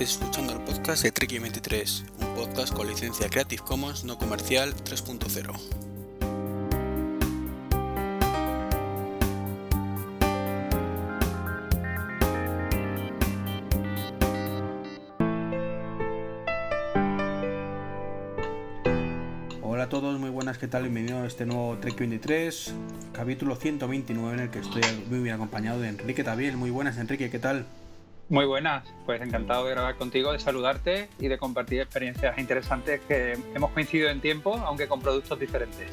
Escuchando el podcast de Treki23, un podcast con licencia Creative Commons no comercial 3.0. Hola a todos, muy buenas, ¿qué tal? Bienvenido a este nuevo Trek 23, capítulo 129 en el que estoy muy bien acompañado de Enrique Tabiel. Muy buenas, Enrique, ¿qué tal? Muy buenas, pues encantado de grabar contigo, de saludarte y de compartir experiencias interesantes que hemos coincidido en tiempo, aunque con productos diferentes.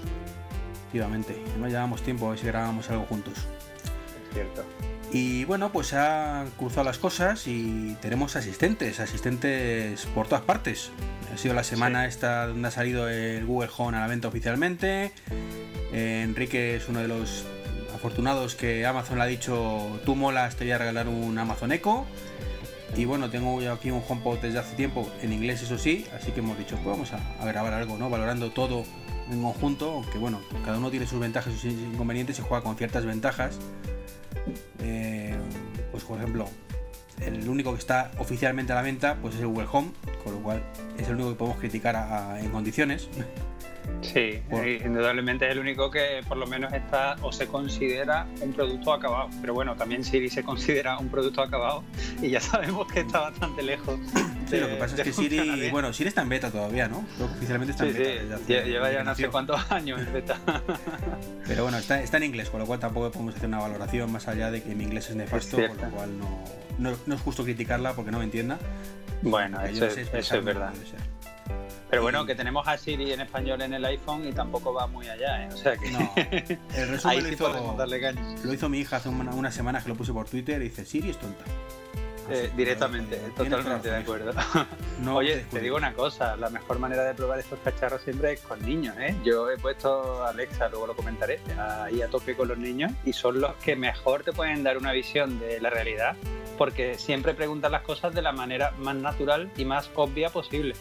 Efectivamente, no llevamos tiempo a ver si grabamos algo juntos. Es cierto. Y bueno, pues se han cruzado las cosas y tenemos asistentes, asistentes por todas partes. Ha sido la semana Sí. esta donde ha salido el Google Home a la venta oficialmente. Eh, Enrique es uno de los afortunados que Amazon le ha dicho, tú molas, te voy a regalar un Amazon Echo. Y bueno, tengo aquí un HomePod desde hace tiempo, en inglés eso sí, así que hemos dicho, pues vamos a, grabar algo, ¿no? Valorando todo en conjunto, aunque bueno, cada uno tiene sus ventajas y sus inconvenientes y juega con ciertas ventajas. Eh, pues por ejemplo, el único que está oficialmente a la venta pues es el Google Home, con lo cual es el único que podemos criticar en condiciones. Sí, indudablemente es el único que por lo menos está o se considera un producto acabado. Pero bueno, también Siri se considera un producto acabado y ya sabemos que está bastante lejos. Sí, de- lo que pasa es que Siri, bueno, Siri está en beta todavía, ¿no? Creo que oficialmente está Sí, en sí, beta. hace- lle- lleva ya no sé cuántos años en beta. Pero bueno, está, está en inglés, con lo cual tampoco podemos hacer una valoración más allá de que mi inglés es nefasto, con lo cual no, no, no es justo criticarla porque no me entienda. Bueno, eso no es, sé eso es verdad. ser. Pero bueno, que tenemos a Siri en español en el iPhone y tampoco va muy allá, ¿eh? O sea que No, el resumen ahí lo sí hizo, podemos darle caña. lo hizo mi hija hace una, una semana que lo puse por Twitter y dice, Siri es tonta. Eh, directamente, totalmente de acuerdo. No Oye, te digo una cosa, la mejor manera de probar estos cacharros siempre es con niños, ¿eh? Yo he puesto a Alexa, luego lo comentaré, ahí a tope con los niños y son los que mejor te pueden dar una visión de la realidad porque siempre preguntan las cosas de la manera más natural y más obvia posible.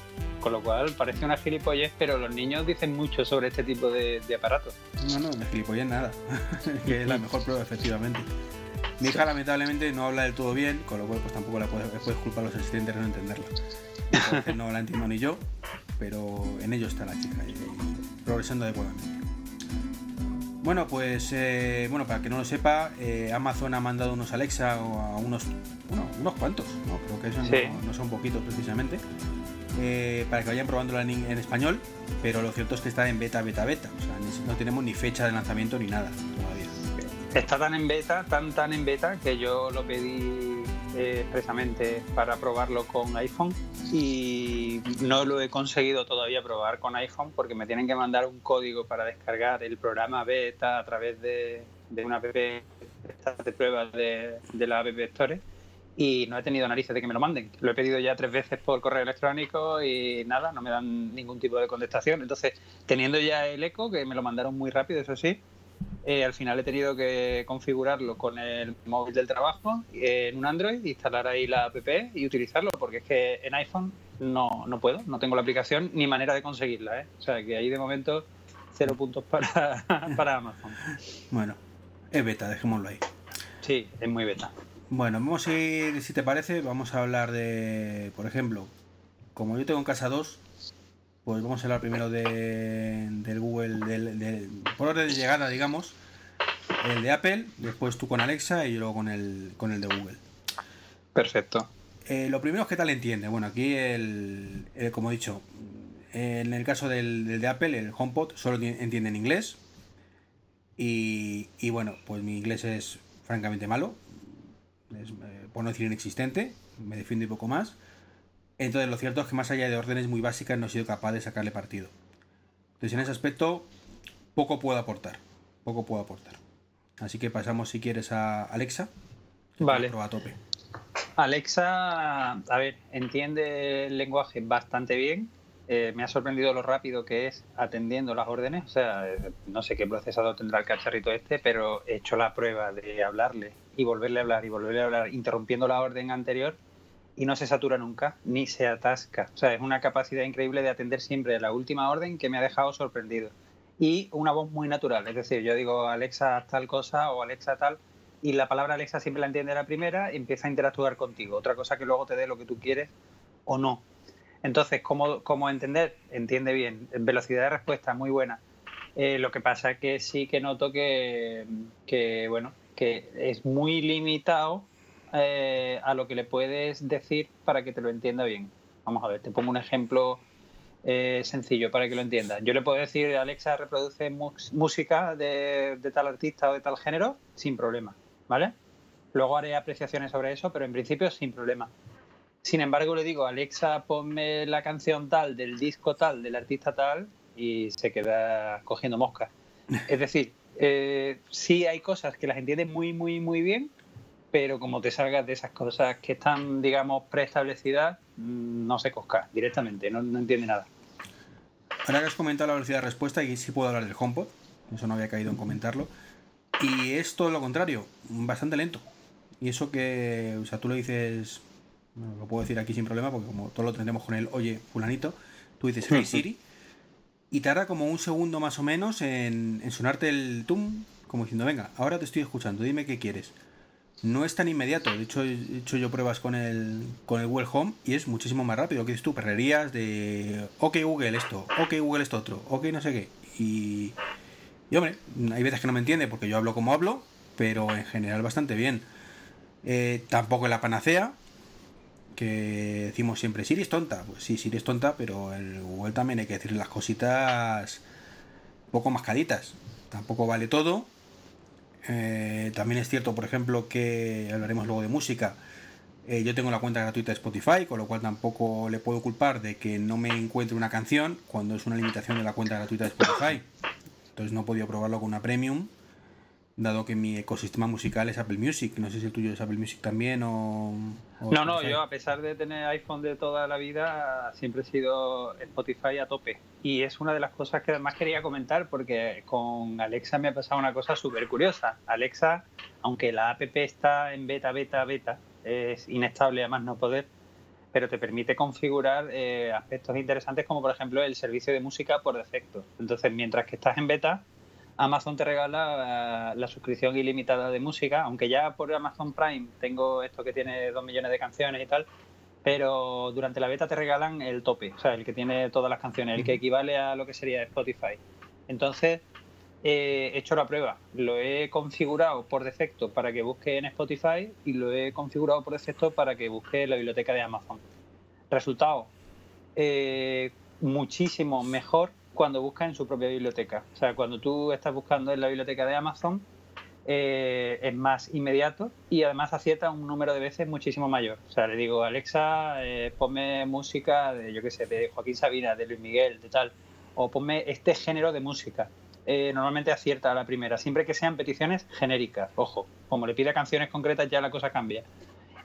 Con lo cual parece una gilipollez, pero los niños dicen mucho sobre este tipo de, de aparatos. No, no, de gilipollas nada. que es la mejor prueba, efectivamente. Mi hija lamentablemente no habla del todo bien, con lo cual pues tampoco la puedes, puedes culpar a los asistentes de no entenderla. Entonces, no la entiendo ni yo, pero en ello está la chica, y, y progresando adecuadamente. Bueno, pues eh, bueno, para que no lo sepa, eh, Amazon ha mandado unos Alexa o a unos, bueno, unos cuantos, ¿no? creo que eso no- Sí. no, son poquitos precisamente, eh, para que vayan probándola en, en español, pero lo cierto es que está en beta, beta, beta, o sea, no tenemos ni fecha de lanzamiento ni nada todavía. Está tan en beta, tan tan en beta, que yo lo pedí eh, expresamente para probarlo con iPhone y no lo he conseguido todavía probar con iPhone porque me tienen que mandar un código para descargar el programa beta a través de, de una app de pruebas de, de la App Store y no he tenido narices de que me lo manden. Lo he pedido ya tres veces por correo electrónico y nada, no me dan ningún tipo de contestación. Entonces, teniendo ya el eco, que me lo mandaron muy rápido, eso sí, eh, al final he tenido que configurarlo con el móvil del trabajo eh, en un Android, instalar ahí la app y utilizarlo, porque es que en iPhone no, no puedo, no tengo la aplicación ni manera de conseguirla. ¿eh? O sea que ahí de momento cero puntos para, para Amazon. Bueno, es beta, dejémoslo ahí. Sí, es muy beta. Bueno, vamos a ir, si te parece, vamos a hablar de, por ejemplo, como yo tengo en casa dos, pues vamos a hablar primero de, del Google, del, del- por orden de llegada, digamos, el de Apple, después tú con Alexa y yo luego con el, con el de Google. Perfecto. Eh, lo primero es qué tal entiende. Bueno, aquí el, el- como he dicho, en el caso del, del de Apple, el HomePod solo ti- entiende en inglés. Y, y bueno, pues mi inglés es francamente malo. Es, eh, por no decir inexistente. Me defiendo un poco más. Entonces lo cierto es que más allá de órdenes muy básicas no he sido capaz de sacarle partido. Entonces en ese aspecto poco puedo aportar. Poco puedo aportar. Así que pasamos si quieres a Alexa. Vale. a tope. Alexa, a ver, entiende el lenguaje bastante bien. Eh, me ha sorprendido lo rápido que es atendiendo las órdenes. O sea, eh, no sé qué procesador tendrá el cacharrito este, pero he hecho la prueba de hablarle y volverle a hablar y volverle a hablar, interrumpiendo la orden anterior y no se satura nunca, ni se atasca. O sea, es una capacidad increíble de atender siempre la última orden que me ha dejado sorprendido. Y una voz muy natural, es decir, yo digo Alexa tal cosa o Alexa tal y la palabra Alexa siempre la entiende la primera y empieza a interactuar contigo. Otra cosa que luego te dé lo que tú quieres o no. Entonces, ¿cómo, entender? Entiende bien. Velocidad de respuesta muy buena. Eh, lo que pasa es que sí que noto que, bueno, que es muy limitado eh, a lo que le puedes decir para que te lo entienda bien. Vamos a ver, te pongo un ejemplo eh, sencillo para que lo entiendas. Yo le puedo decir, Alexa, reproduce música de, tal artista o de tal género sin problema, ¿vale? Luego haré apreciaciones sobre eso, pero en principio sin problema. Sin embargo, le digo, Alexa, ponme la canción tal, del disco tal, del artista tal, y se queda cogiendo moscas. Es decir, eh, sí hay cosas que las entiende muy, muy, muy bien, pero como te salgas de esas cosas que están, digamos, preestablecidas, mm, no se cosca directamente, no entiende nada. Ahora que has comentado la velocidad de respuesta, y sí puedo hablar del HomePod, eso no había caído en comentarlo. Y es todo lo contrario, bastante lento. Y eso que, o sea, tú lo dices, lo puedo decir aquí sin problema, porque como todo lo tendremos con el oye, fulanito, tú dices Hey Siri, y tarda como un segundo más o menos en, en sonarte el tum, como diciendo, venga, ahora te estoy escuchando, dime qué quieres no es tan inmediato. De hecho, he hecho yo pruebas con el, con el Google Home y es muchísimo más rápido. ¿Qué dices tú? Perrerías de, ok Google esto, ok Google esto otro, ok no sé qué. Y, y hombre, hay veces que no me entiende porque yo hablo como hablo, pero en general bastante bien. Eh, tampoco es la panacea, que decimos siempre, Siri es tonta. Pues sí, Siri es tonta, pero el Google también hay que decirle las cositas un poco mascaditas. Tampoco vale todo eh, también es cierto, por ejemplo, que hablaremos luego de música. Eh, yo tengo la cuenta gratuita de Spotify, con lo cual tampoco le puedo culpar de que no me encuentre una canción cuando es una limitación de la cuenta gratuita de Spotify. Entonces no he podido probarlo con una premium dado que mi ecosistema musical es Apple Music. No sé si el tuyo es Apple Music también o... no, no, yo a pesar de tener iPhone de toda la vida, siempre he sido Spotify a tope. Y es una de las cosas que además quería comentar porque con Alexa me ha pasado una cosa súper curiosa. Alexa, aunque la app está en beta, beta, beta, es inestable a más no poder, pero te permite configurar eh, aspectos interesantes como por ejemplo el servicio de música por defecto. Entonces, mientras que estás en beta, Amazon te regala la, suscripción ilimitada de música, aunque ya por Amazon Prime tengo esto que tiene dos millones de canciones y tal, pero durante la beta te regalan el tope, o sea, el que tiene todas las canciones, el que equivale a lo que sería Spotify. Entonces, he hecho la prueba, lo he configurado por defecto para que busque en Spotify y lo he configurado por defecto para que busque la biblioteca de Amazon. Resultado, eh, muchísimo mejor cuando busca en su propia biblioteca. O sea, cuando tú estás buscando en la biblioteca de Amazon, eh, es más inmediato y además acierta un número de veces muchísimo mayor. O sea, le digo, Alexa, eh, ponme música de, yo qué sé, de Joaquín Sabina, de Luis Miguel, de tal, o ponme este género de música. Eh, normalmente acierta a la primera, siempre que sean peticiones genéricas. Ojo, como le pida canciones concretas ya la cosa cambia.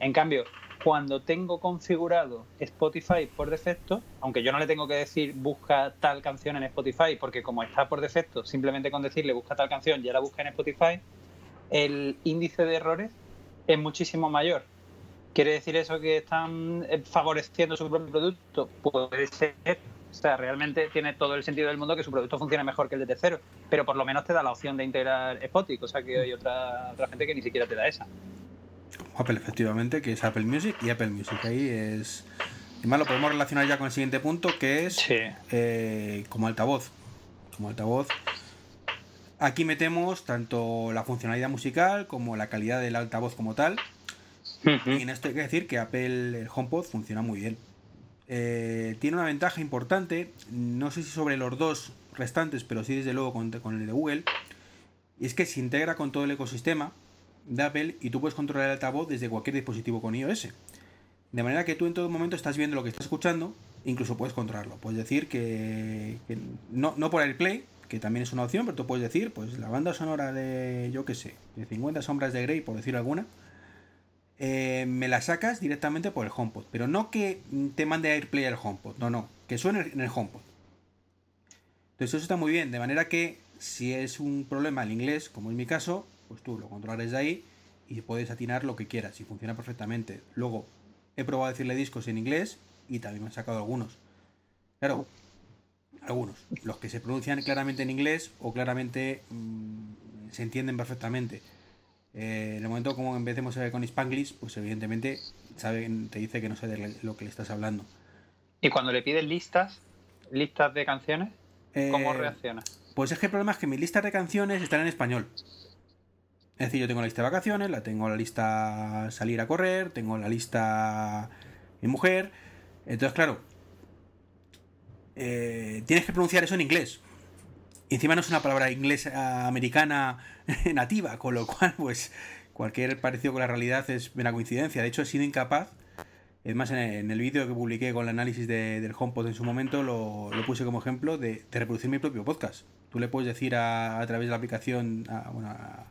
En cambio, cuando tengo configurado Spotify por defecto, aunque yo no le tengo que decir busca tal canción en Spotify, porque como está por defecto, simplemente con decirle busca tal canción ya la busca en Spotify, el índice de errores es muchísimo mayor. ¿Quiere decir eso que están eh, favoreciendo su propio producto? Puede ser. O sea, realmente tiene todo el sentido del mundo que su producto funcione mejor que el de tercero, pero por lo menos te da la opción de integrar Spotify, o sea que hay otra, otra gente que ni siquiera te da esa. Apple, efectivamente, que es Apple Music y Apple Music. Ahí es. Además, lo podemos relacionar ya con el siguiente punto, que es eh, como altavoz. Como altavoz. Aquí metemos tanto la funcionalidad musical como la calidad del altavoz como tal. Y en esto hay que decir que Apple el HomePod funciona muy bien. Eh, tiene una ventaja importante, no sé si sobre los dos restantes, pero sí desde luego con, con el de Google, y es que se integra con todo el ecosistema de Apple y tú puedes controlar el altavoz desde cualquier dispositivo con iOS. De manera que tú en todo momento estás viendo lo que estás escuchando, incluso puedes controlarlo. Puedes decir que, no, no por AirPlay, que también es una opción, pero tú puedes decir, pues la banda sonora de, yo qué sé, de 50 sombras de Grey, por decir alguna, eh, me la sacas directamente por el HomePod. Pero no que te mande AirPlay al HomePod, no, no, que suene en el HomePod. Entonces eso está muy bien, de manera que si es un problema el inglés, como en mi caso, pues tú lo controlas desde ahí y puedes atinar lo que quieras y funciona perfectamente. Luego, he probado a decirle discos en inglés y también me han sacado algunos. Claro, algunos. Los que se pronuncian claramente en inglés o claramente mm, se entienden perfectamente. Eh, en el momento como empecemos con Spanglish, pues evidentemente sabe, te dice que no sé de lo que le estás hablando. ¿Y cuando le pides listas, listas de canciones, cómo Eh, reacciona? Pues es que el problema es que mis listas de canciones están en español. Es decir, yo tengo la lista de vacaciones, la tengo la lista salir a correr, tengo la lista mi mujer. Entonces, claro, eh, tienes que pronunciar eso en inglés. Y encima no es una palabra inglesa americana nativa, con lo cual, pues, cualquier parecido con la realidad es mera coincidencia. De hecho, he sido incapaz. Es más, en el, vídeo que publiqué con el análisis de- del HomePod en su momento, lo, lo puse como ejemplo de, reproducir mi propio podcast. Tú le puedes decir a, través de la aplicación bueno, a-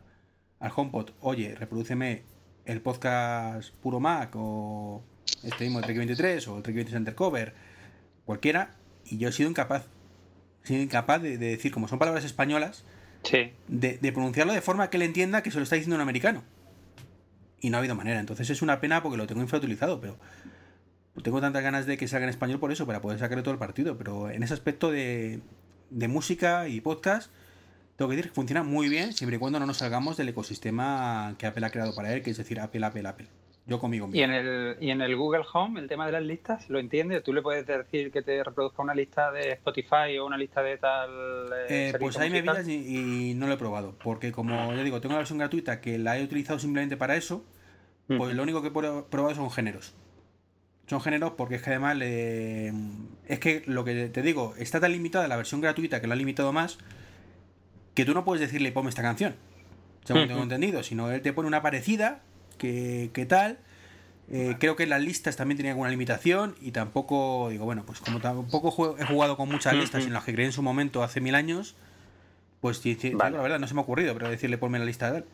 al HomePod, oye, reprodúceme el podcast Puro Mac o este mismo Trek 23 o el Trek 23 Undercover, cualquiera, y yo he sido incapaz. He sido incapaz de, de decir, como son palabras españolas, Sí. de, de pronunciarlo de forma que él entienda que se lo está diciendo un americano. Y no ha habido manera. Entonces es una pena porque lo tengo infrautilizado, pero tengo tantas ganas de que salga en español por eso, para poder sacarle todo el partido. Pero en ese aspecto de, de música y podcast, tengo que decir que funciona muy bien siempre y cuando no nos salgamos del ecosistema que Apple ha creado para él, que es decir, Apple, Apple, Apple. Yo conmigo Y mismo. en, el, y en el Google Home, el tema de las listas, ¿lo entiendes? Tú le puedes decir que te reproduzca una lista de Spotify o una lista de tal. eh, Eh, pues ahí me musical. pillas y, y no lo he probado. Porque como ya digo, tengo la versión gratuita que la he utilizado simplemente para eso. Pues lo único que he pro- probado son géneros. Son géneros porque es que además le- es que lo que te digo, está tan limitada la versión gratuita que lo ha limitado más que tú no puedes decirle ponme esta canción. Según tengo entendido, sino él te pone una parecida que, que tal. Eh, creo que las listas también tenían alguna limitación y tampoco, digo, bueno, pues como tampoco he jugado con muchas listas en las que creé en su momento hace mil años, pues Vale. la verdad no se me ha ocurrido, pero decirle ponme la lista de él.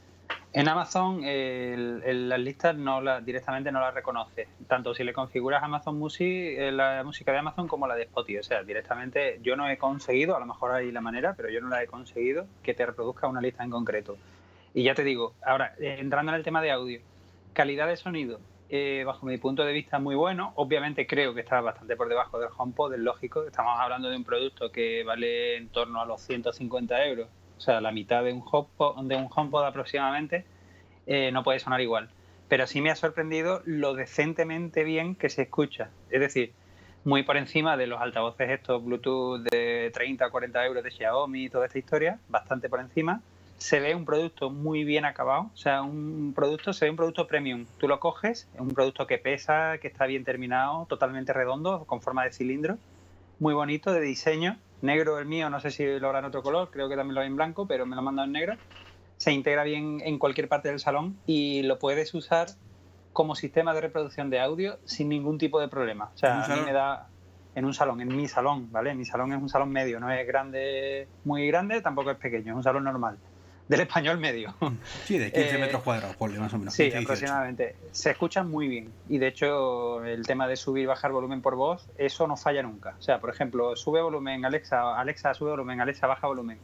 En Amazon las listas no la, directamente no las reconoce. Tanto si le configuras Amazon Music, eh, la música de Amazon como la de Spotify. O sea, directamente yo no he conseguido, a lo mejor hay la manera, pero yo no la he conseguido que te reproduzca una lista en concreto. Y ya te digo, ahora, entrando en el tema de audio, calidad de sonido, eh, bajo mi punto de vista muy bueno. Obviamente creo que está bastante por debajo del HomePod, es lógico. Estamos hablando de un producto que vale en torno a los 150 euros, o sea, la mitad de un HomePod, de un HomePod aproximadamente, eh, no puede sonar igual. Pero sí me ha sorprendido lo decentemente bien que se escucha. Es decir, muy por encima de los altavoces estos Bluetooth de 30 o 40 euros de Xiaomi y toda esta historia, bastante por encima. Se ve un producto muy bien acabado, o sea, un producto, se ve un producto premium. Tú lo coges, es un producto que pesa, que está bien terminado, totalmente redondo, con forma de cilindro, muy bonito de diseño, negro el mío, no sé si lo habrá en otro color, creo que también lo hay en blanco, pero me lo han mandado en negro. Se integra bien en cualquier parte del salón y lo puedes usar como sistema de reproducción de audio sin ningún tipo de problema. O ¿En sea, a mí me da en un salón, en mi salón, ¿vale? Mi salón es un salón medio, no es grande, muy grande, tampoco es pequeño, es un salón normal, del español medio. Sí, de 15 Eh, metros cuadrados, ponle más o menos. Sí, 15, 18. aproximadamente. Se escucha muy bien. Y de hecho, el tema de subir y bajar volumen por voz, eso no falla nunca. O sea, por ejemplo, sube volumen, Alexa, Alexa sube volumen, Alexa baja volumen.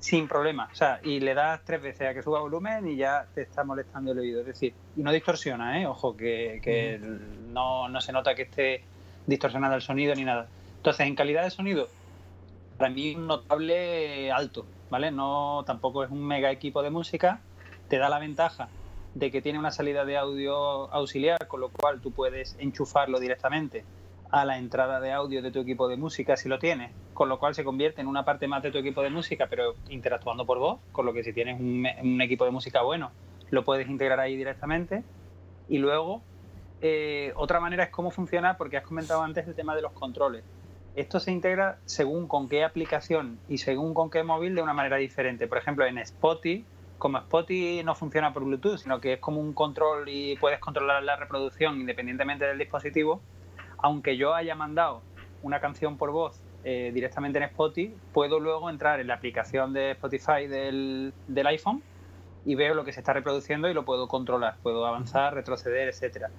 Sin problema. O sea, y le das tres veces a que suba volumen y ya te está molestando el oído. Es decir, y no distorsiona, ¿eh? Ojo, que, que no, no se nota que esté distorsionado el sonido ni nada. Entonces, en calidad de sonido, para mí un notable alto, ¿vale? No, tampoco es un mega equipo de música. Te da la ventaja de que tiene una salida de audio auxiliar, con lo cual tú puedes enchufarlo directamente a la entrada de audio de tu equipo de música si lo tienes, con lo cual se convierte en una parte más de tu equipo de música, pero interactuando por voz, con lo que si tienes un, un equipo de música bueno, lo puedes integrar ahí directamente. Y luego, eh, otra manera es cómo funciona, porque has comentado antes el tema de los controles. Esto se integra según con qué aplicación y según con qué móvil de una manera diferente. Por ejemplo, en Spotify, como Spotify no funciona por Bluetooth, sino que es como un control y puedes controlar la reproducción independientemente del dispositivo, aunque yo haya mandado una canción por voz eh, directamente en Spotify, puedo luego entrar en la aplicación de Spotify del, del iPhone y veo lo que se está reproduciendo y lo puedo controlar, puedo avanzar, retroceder, etcétera.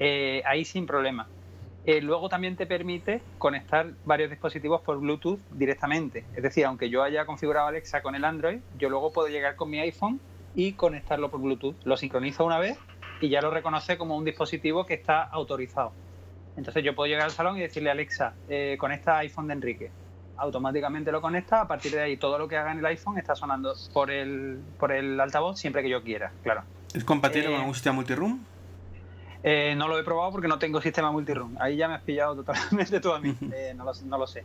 Eh, ahí sin problema. Eh, luego también te permite conectar varios dispositivos por Bluetooth directamente. Es decir, aunque yo haya configurado Alexa con el Android, yo luego puedo llegar con mi iPhone y conectarlo por Bluetooth. Lo sincronizo una vez y ya lo reconoce como un dispositivo que está autorizado. Entonces yo puedo llegar al salón y decirle a Alexa, eh, conecta iPhone de Enrique. automáticamente lo conecta, a partir de ahí todo lo que haga en el iPhone está sonando por el, por el altavoz siempre que yo quiera, claro. ¿Es compatible Eh, con algún sistema multiroom? Eh, no lo he probado porque no tengo sistema multiroom. Ahí ya me has pillado totalmente tú a mí. Eh, no, lo, no lo sé.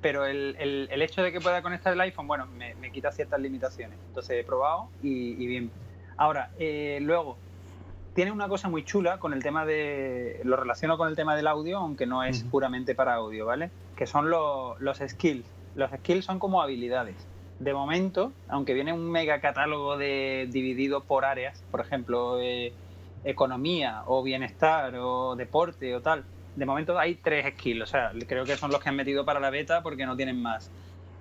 Pero el, el- el hecho de que pueda conectar el iPhone, bueno, me, me quita ciertas limitaciones. Entonces he probado y, y bien. Ahora, eh, luego, tiene una cosa muy chula con el tema de. Lo relaciono con el tema del audio, aunque no es puramente para audio, ¿vale? Que son los, los skills. Los skills son como habilidades. De momento, aunque viene un mega catálogo de, dividido por áreas, por ejemplo, eh, economía o bienestar o deporte o tal, de momento hay tres skills. O sea, creo que son los que han metido para la beta porque no tienen más.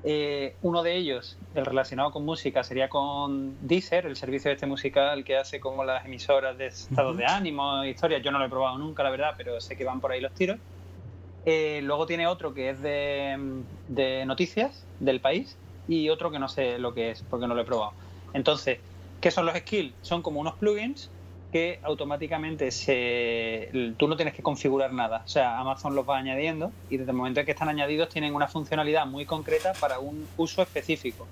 Eh, uno de ellos, el relacionado con música, sería con Deezer, el servicio este musical que hace como las emisoras de estados Ujú. de ánimo, historias. Yo no lo he probado nunca, la verdad, pero sé que van por ahí los tiros. Eh, luego tiene otro que es de, de noticias del país y otro que no sé lo que es porque no lo he probado. Entonces, ¿qué son los skills? Son como unos plugins que automáticamente se tú no tienes que configurar nada. O sea, Amazon los va añadiendo y desde el momento en que están añadidos tienen una funcionalidad muy concreta para un uso específico.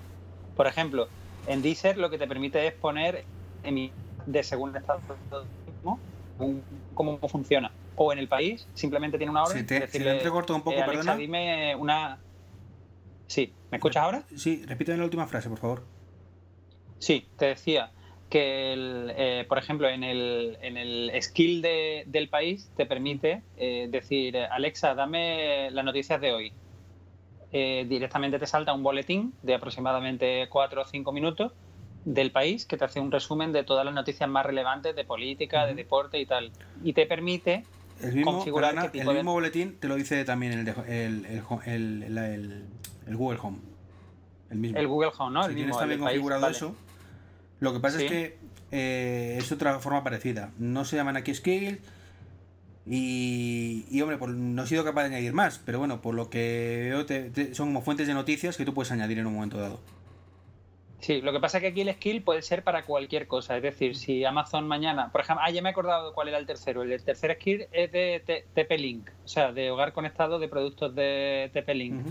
Por ejemplo, en Deezer lo que te permite es poner de según el estado. Un- cómo funciona. O en el país simplemente tiene una orden. Se te, se decirle, te entrecorta un poco, eh, Alexa, perdona. dime una. Sí, ¿me escuchas ahora? Sí, repíteme la última frase, por favor. Sí, te decía que, el, eh, por ejemplo, en el, en el skill de- del país te permite eh, decir, Alexa, dame las noticias de hoy. Eh, directamente te salta un boletín de aproximadamente 4 o 5 minutos del país que te hace un resumen de todas las noticias más relevantes de política, de Ujú. deporte y tal. Y te permite El mismo, Configurar perdona, qué el de- mismo boletín te lo dice también el, de- el, el, Google Home. El mismo. el Google Home, ¿no? si el tienes mismo, también país, configurado vale. Lo que pasa Sí. es que eh, es otra forma parecida. No se llaman aquí skills y, y, hombre, por- no he sido capaz de añadir más, pero bueno, por lo que veo te- te- son como fuentes de noticias que tú puedes añadir en un momento dado. Sí, lo que pasa es que aquí el skill puede ser para cualquier cosa. Es decir, si Amazon mañana, por ejemplo, ah, ya me he acordado cuál era el tercero. El tercer skill es de TP-Link, o sea, de hogar conectado de productos de TP-Link.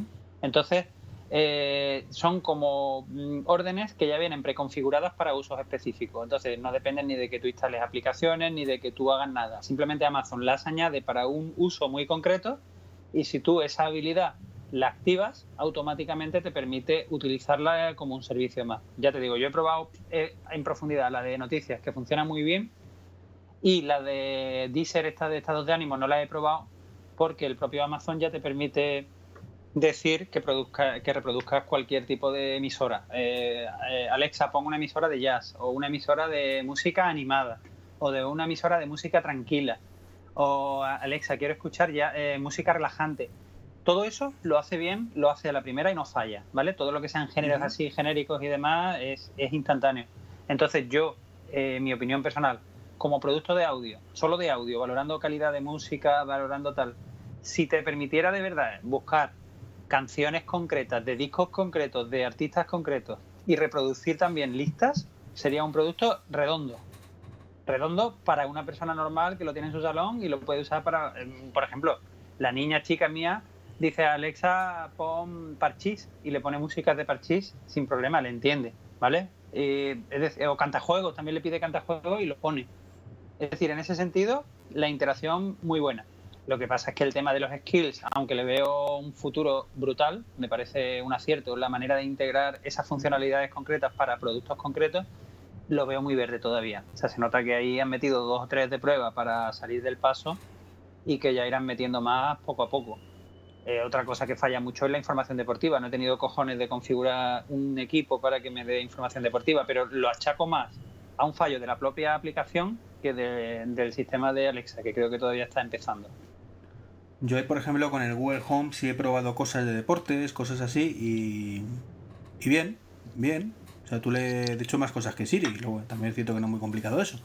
Entonces, eh, son como mm, órdenes que ya vienen preconfiguradas para usos específicos. Entonces, no dependen ni de que tú instales aplicaciones ni de que tú hagas nada. Simplemente Amazon las añade para un uso muy concreto y si tú esa habilidad la activas, automáticamente te permite utilizarla como un servicio más. Ya te digo, yo he probado eh, en profundidad la de noticias, que funciona muy bien, y la de Deezer, esta de estados de ánimo, no la he probado porque el propio Amazon ya te permite decir que produzca, que reproduzcas cualquier tipo de emisora. Eh, eh, Alexa, pon una emisora de jazz, o una emisora de música animada, o de una emisora de música tranquila, o Alexa, quiero escuchar ya eh, música relajante. Todo eso lo hace bien, lo hace a la primera y no falla, ¿vale? Todo lo que sean géneros así genéricos y demás es, es instantáneo. Entonces yo, eh, mi opinión personal, como producto de audio, solo de audio, valorando calidad de música, valorando tal, si te permitiera de verdad buscar canciones concretas, de discos concretos, de artistas concretos y reproducir también listas, sería un producto redondo. Redondo para una persona normal que lo tiene en su salón y lo puede usar para, em, por ejemplo, la niña chica mía dice a Alexa pon parchís y le pone música de parchís sin problema, le entiende, ¿vale? Eh, es decir, o cantajuegos, también le pide cantajuegos y lo pone. Es decir, en ese sentido, la interacción muy buena. Lo que pasa es que el tema de los skills, aunque le veo un futuro brutal, me parece un acierto la manera de integrar esas funcionalidades concretas para productos concretos, lo veo muy verde todavía. O sea, se nota que ahí han metido dos o tres de prueba para salir del paso y que ya irán metiendo más poco a poco. Eh, otra cosa que falla mucho es la información deportiva. No he tenido cojones de configurar un equipo para que me dé información deportiva, pero lo achaco más a un fallo de la propia aplicación que de- del sistema de Alexa, que creo que todavía está empezando. Yo, por ejemplo, con el Google Home sí he probado cosas de deportes, cosas así, y, y bien, bien. O sea, tú le he dicho más cosas que Siri, luego también es cierto que no es muy complicado eso.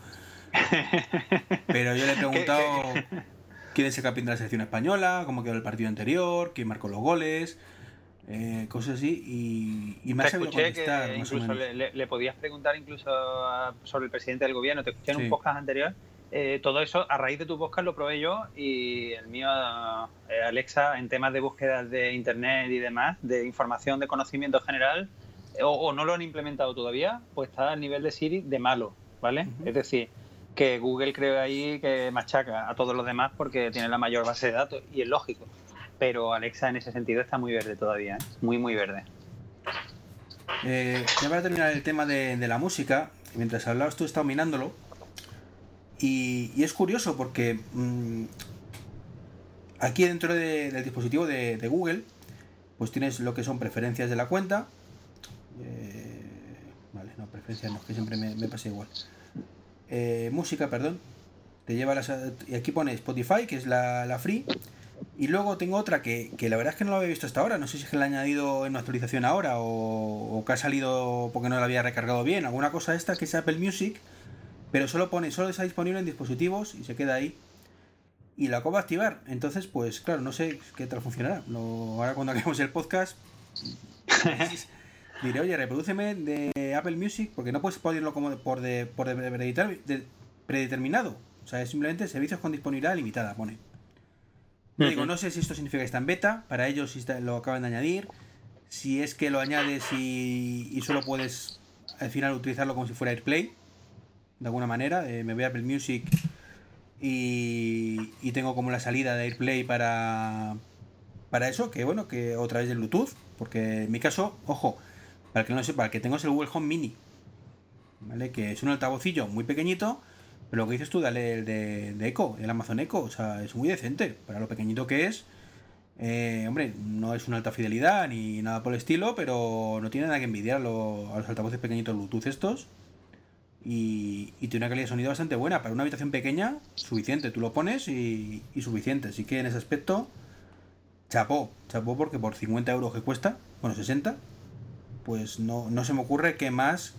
Pero yo le he preguntado quién es el capitán de la selección española, cómo quedó el partido anterior, quién marcó los goles, eh, cosas así, y, y me ha sabido contestar, que más o incluso menos. le, podías preguntar incluso sobre el presidente del gobierno. Te escuché en Sí. un podcast anterior. Eh, todo eso a raíz de tu podcast lo probé yo y el mío, eh, Alexa, en temas de búsqueda de internet y demás, de información, de conocimiento general, o, no lo han implementado todavía, pues está al nivel de Siri de malo, ¿vale? Es decir, que Google creo ahí que machaca a todos los demás porque tiene la mayor base de datos y es lógico. Pero Alexa en ese sentido está muy verde todavía, ¿eh? muy, muy verde. ya para terminar el tema de, la música, mientras hablabas tú he estado y, es curioso porque mm, aquí dentro del dispositivo de, Google, pues tienes lo que son preferencias de la cuenta. Eh, vale, no, preferencias no, que siempre me, pasa igual. Eh, música, perdón. Te lleva las, y aquí pone Spotify, que es la, free. Y luego tengo otra que, la verdad es que no lo había visto hasta ahora. No sé si es que la he añadido en una actualización ahora o, o que ha salido porque no la había recargado bien. Alguna cosa esta que es Apple Music pero solo pone, solo está disponible en dispositivos y se queda ahí. Y la acabo de activar. Entonces, pues claro, no sé qué tal funcionará. ahora cuando acabemos el podcast, diré, oye, reprodúceme de Apple Music, porque no puedes ponerlo como por, de, por de, predeterminado. O sea, es simplemente servicios con disponibilidad limitada, pone. digo, no sé si esto significa que está en beta, para ellos si lo acaban de añadir, si es que lo añades y, y solo puedes al final utilizarlo como si fuera AirPlay, de alguna manera. Eh, me voy a Apple Music y, y, tengo como la salida de AirPlay para, para eso, que bueno, que otra vez de Bluetooth, porque en mi caso, ojo, para el que no sepa, el que tengo es el Google Home Mini, ¿vale? Que es un altavocillo muy pequeñito, pero lo que dices tú, dale el de, de Echo, el Amazon Echo, o sea, es muy decente para lo pequeñito que es. Eh, hombre, no es una alta fidelidad ni nada por el estilo, pero no tiene nada que envidiar a los altavoces pequeñitos Bluetooth estos y, tiene una calidad de sonido bastante buena. Para una habitación pequeña, suficiente. Tú lo pones y, suficiente. Así que en ese aspecto, chapó. Chapó porque por 50 euros que cuesta, bueno, 60, pues no, no se me ocurre qué más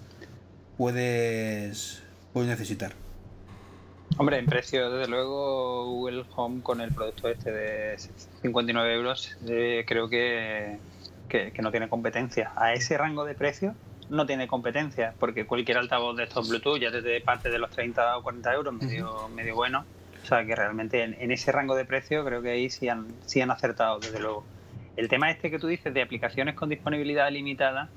puedes, puedes necesitar. Hombre, en precio, desde luego, Google Home con el producto este de 59 euros, eh, creo que, que, que no tiene competencia. A ese rango de precio no tiene competencia, porque cualquier altavoz de estos Bluetooth ya desde parte de los 30 o 40 euros medio, medio bueno. O sea que realmente en, ese rango de precio creo que ahí sí han, sí han acertado, desde luego. El tema este que tú dices de aplicaciones con disponibilidad limitada,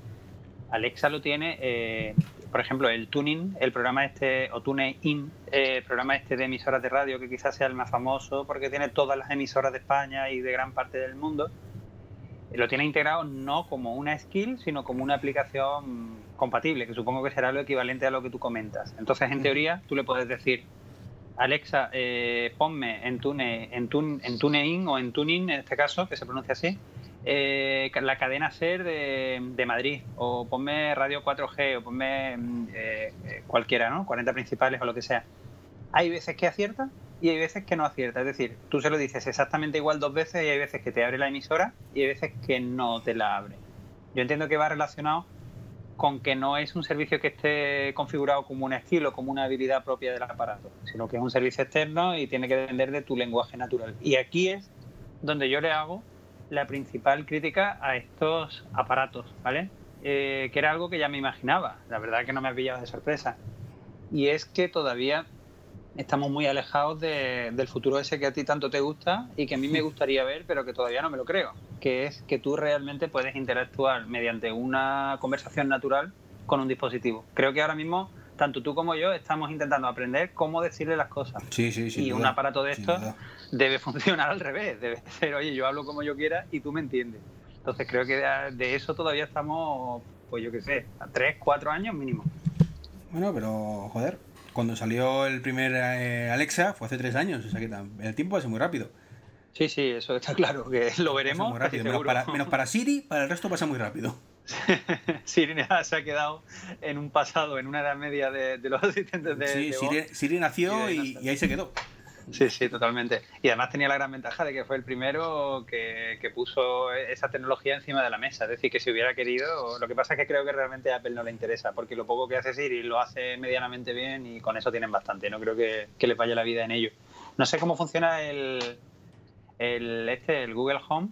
Alexa lo tiene, eh, por ejemplo, el Tuning, el programa este, o TuneIn, eh, el programa este de emisoras de radio, que quizás sea el más famoso porque tiene todas las emisoras de España y de gran parte del mundo lo tiene integrado no como una skill, sino como una aplicación compatible, que supongo que será lo equivalente a lo que tú comentas. Entonces, en teoría, tú le puedes decir, Alexa, eh, ponme en, tune, en, tune, en TuneIn o en Tuning, en este caso, que se pronuncia así, eh, la cadena SER de, Madrid, o ponme Radio 4G, o ponme eh, cualquiera, ¿no? 40 principales o lo que sea. Hay veces que acierta y hay veces que no acierta. Es decir, tú se lo dices exactamente igual dos veces y hay veces que te abre la emisora y hay veces que no te la abre. Yo entiendo que va relacionado con que no es un servicio que esté configurado como un estilo, como una habilidad propia del aparato, sino que es un servicio externo y tiene que depender de tu lenguaje natural. Y aquí es donde yo le hago la principal crítica a estos aparatos, ¿vale? Eh, que era algo que ya me imaginaba, la verdad que no me ha pillado de sorpresa. Y es que todavía estamos muy alejados del futuro ese que a ti tanto te gusta y que a mí me gustaría ver, pero que todavía no me lo creo, que es que tú realmente puedes interactuar mediante una conversación natural con un dispositivo. Creo que ahora mismo, tanto tú como yo, estamos intentando aprender cómo decirle las cosas. Sí, sí, sí. Y un aparato de estos debe funcionar al revés, debe ser, oye, yo hablo como yo quiera y tú me entiendes. Entonces creo que de eso todavía estamos, pues yo qué sé, a tres, cuatro años mínimo. Bueno, pero joder, cuando salió el primer eh, Alexa fue hace tres años, o sea que el tiempo pasa muy rápido. Sí, sí, eso está claro, que lo veremos. Muy rápido, menos para, Siri, para el resto pasa muy rápido. Siri se ha quedado en un pasado, en una edad media de, los asistentes de. Sí, Siri, nació y, ahí se quedó. Sí, sí, totalmente. Y además tenía la gran ventaja de que fue el primero que, puso esa tecnología encima de la mesa. Es decir, que si hubiera querido, lo que pasa es que creo que realmente a Apple no le interesa, porque lo poco que hace Siri lo hace medianamente bien y con eso tienen bastante. No creo que, que les vaya la vida en ello. No sé cómo funciona el, el, este, el Google Home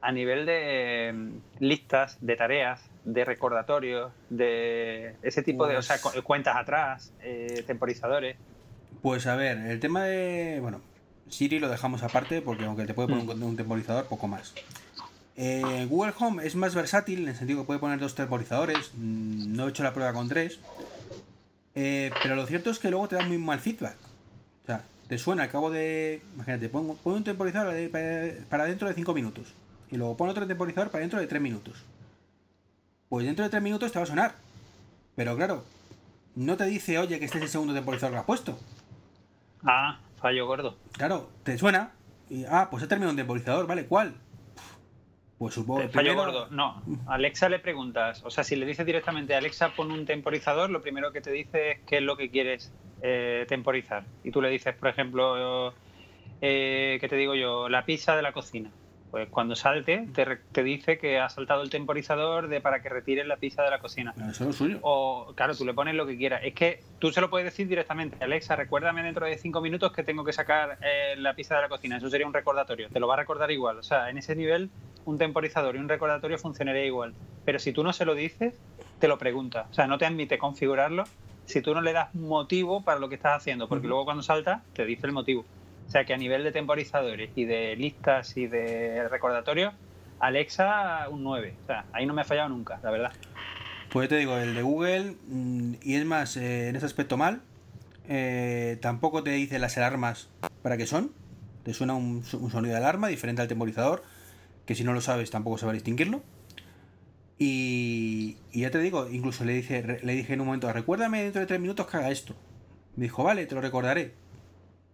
a nivel de mm, listas, de tareas, de recordatorios, de ese tipo de o sea, pues cuentas atrás, eh, temporizadores. Pues a ver, el tema de. Bueno, Siri lo dejamos aparte porque aunque te puede poner un, un temporizador, poco más. Eh, Google Home es más versátil en el sentido que puede poner dos temporizadores. mm, No he hecho la prueba con tres. Eh, pero lo cierto es que luego te da muy mal feedback. O sea, te suena al cabo de. Imagínate, pongo, pon un temporizador para dentro de 5 minutos. Y luego pon otro temporizador para dentro de 3 minutos. Pues dentro de 3 minutos te va a sonar. Pero claro, no te dice, oye, que este es el segundo temporizador que has puesto. Ah, fallo gordo. Claro, te suena. Y, ah, pues he terminado un temporizador, ¿vale? ¿Cuál? Pues supongo que Fallo primero- gordo. No, a Alexa le preguntas, o sea, si le dices directamente Alexa pon un temporizador, lo primero que te dice es qué es lo que quieres eh, temporizar. Y tú le dices, por ejemplo, eh, ¿qué te digo yo? La pizza de la cocina. Pues cuando salte, te, te dice que ha saltado el temporizador de para que retires la pizza de la cocina. Eso es lo suyo. O, claro, tú le pones lo que quieras. Es que tú se lo puedes decir directamente. Alexa, recuérdame dentro de cinco minutos que tengo que sacar eh, la pizza de la cocina. Eso sería un recordatorio. Te lo va a recordar igual. O sea, en ese nivel, un temporizador y un recordatorio funcionaría igual. Pero si tú no se lo dices, te lo pregunta. O sea, no te admite configurarlo si tú no le das motivo para lo que estás haciendo. Porque luego cuando salta, te dice el motivo. O sea, que a nivel de temporizadores y de listas y de recordatorios, Alexa un 9. O sea, ahí no me ha fallado nunca, la verdad. Pues te digo, el de Google, mm, y es más, eh, en ese aspecto mal, eh, tampoco te dice las alarmas para qué son. Te suena un, sonido de alarma diferente al temporizador, que si no lo sabes tampoco sabes distinguirlo. Y, ya te digo, incluso le dije, le dije en un momento, recuérdame dentro de tres minutos que haga esto. Me dijo, vale, te lo recordaré.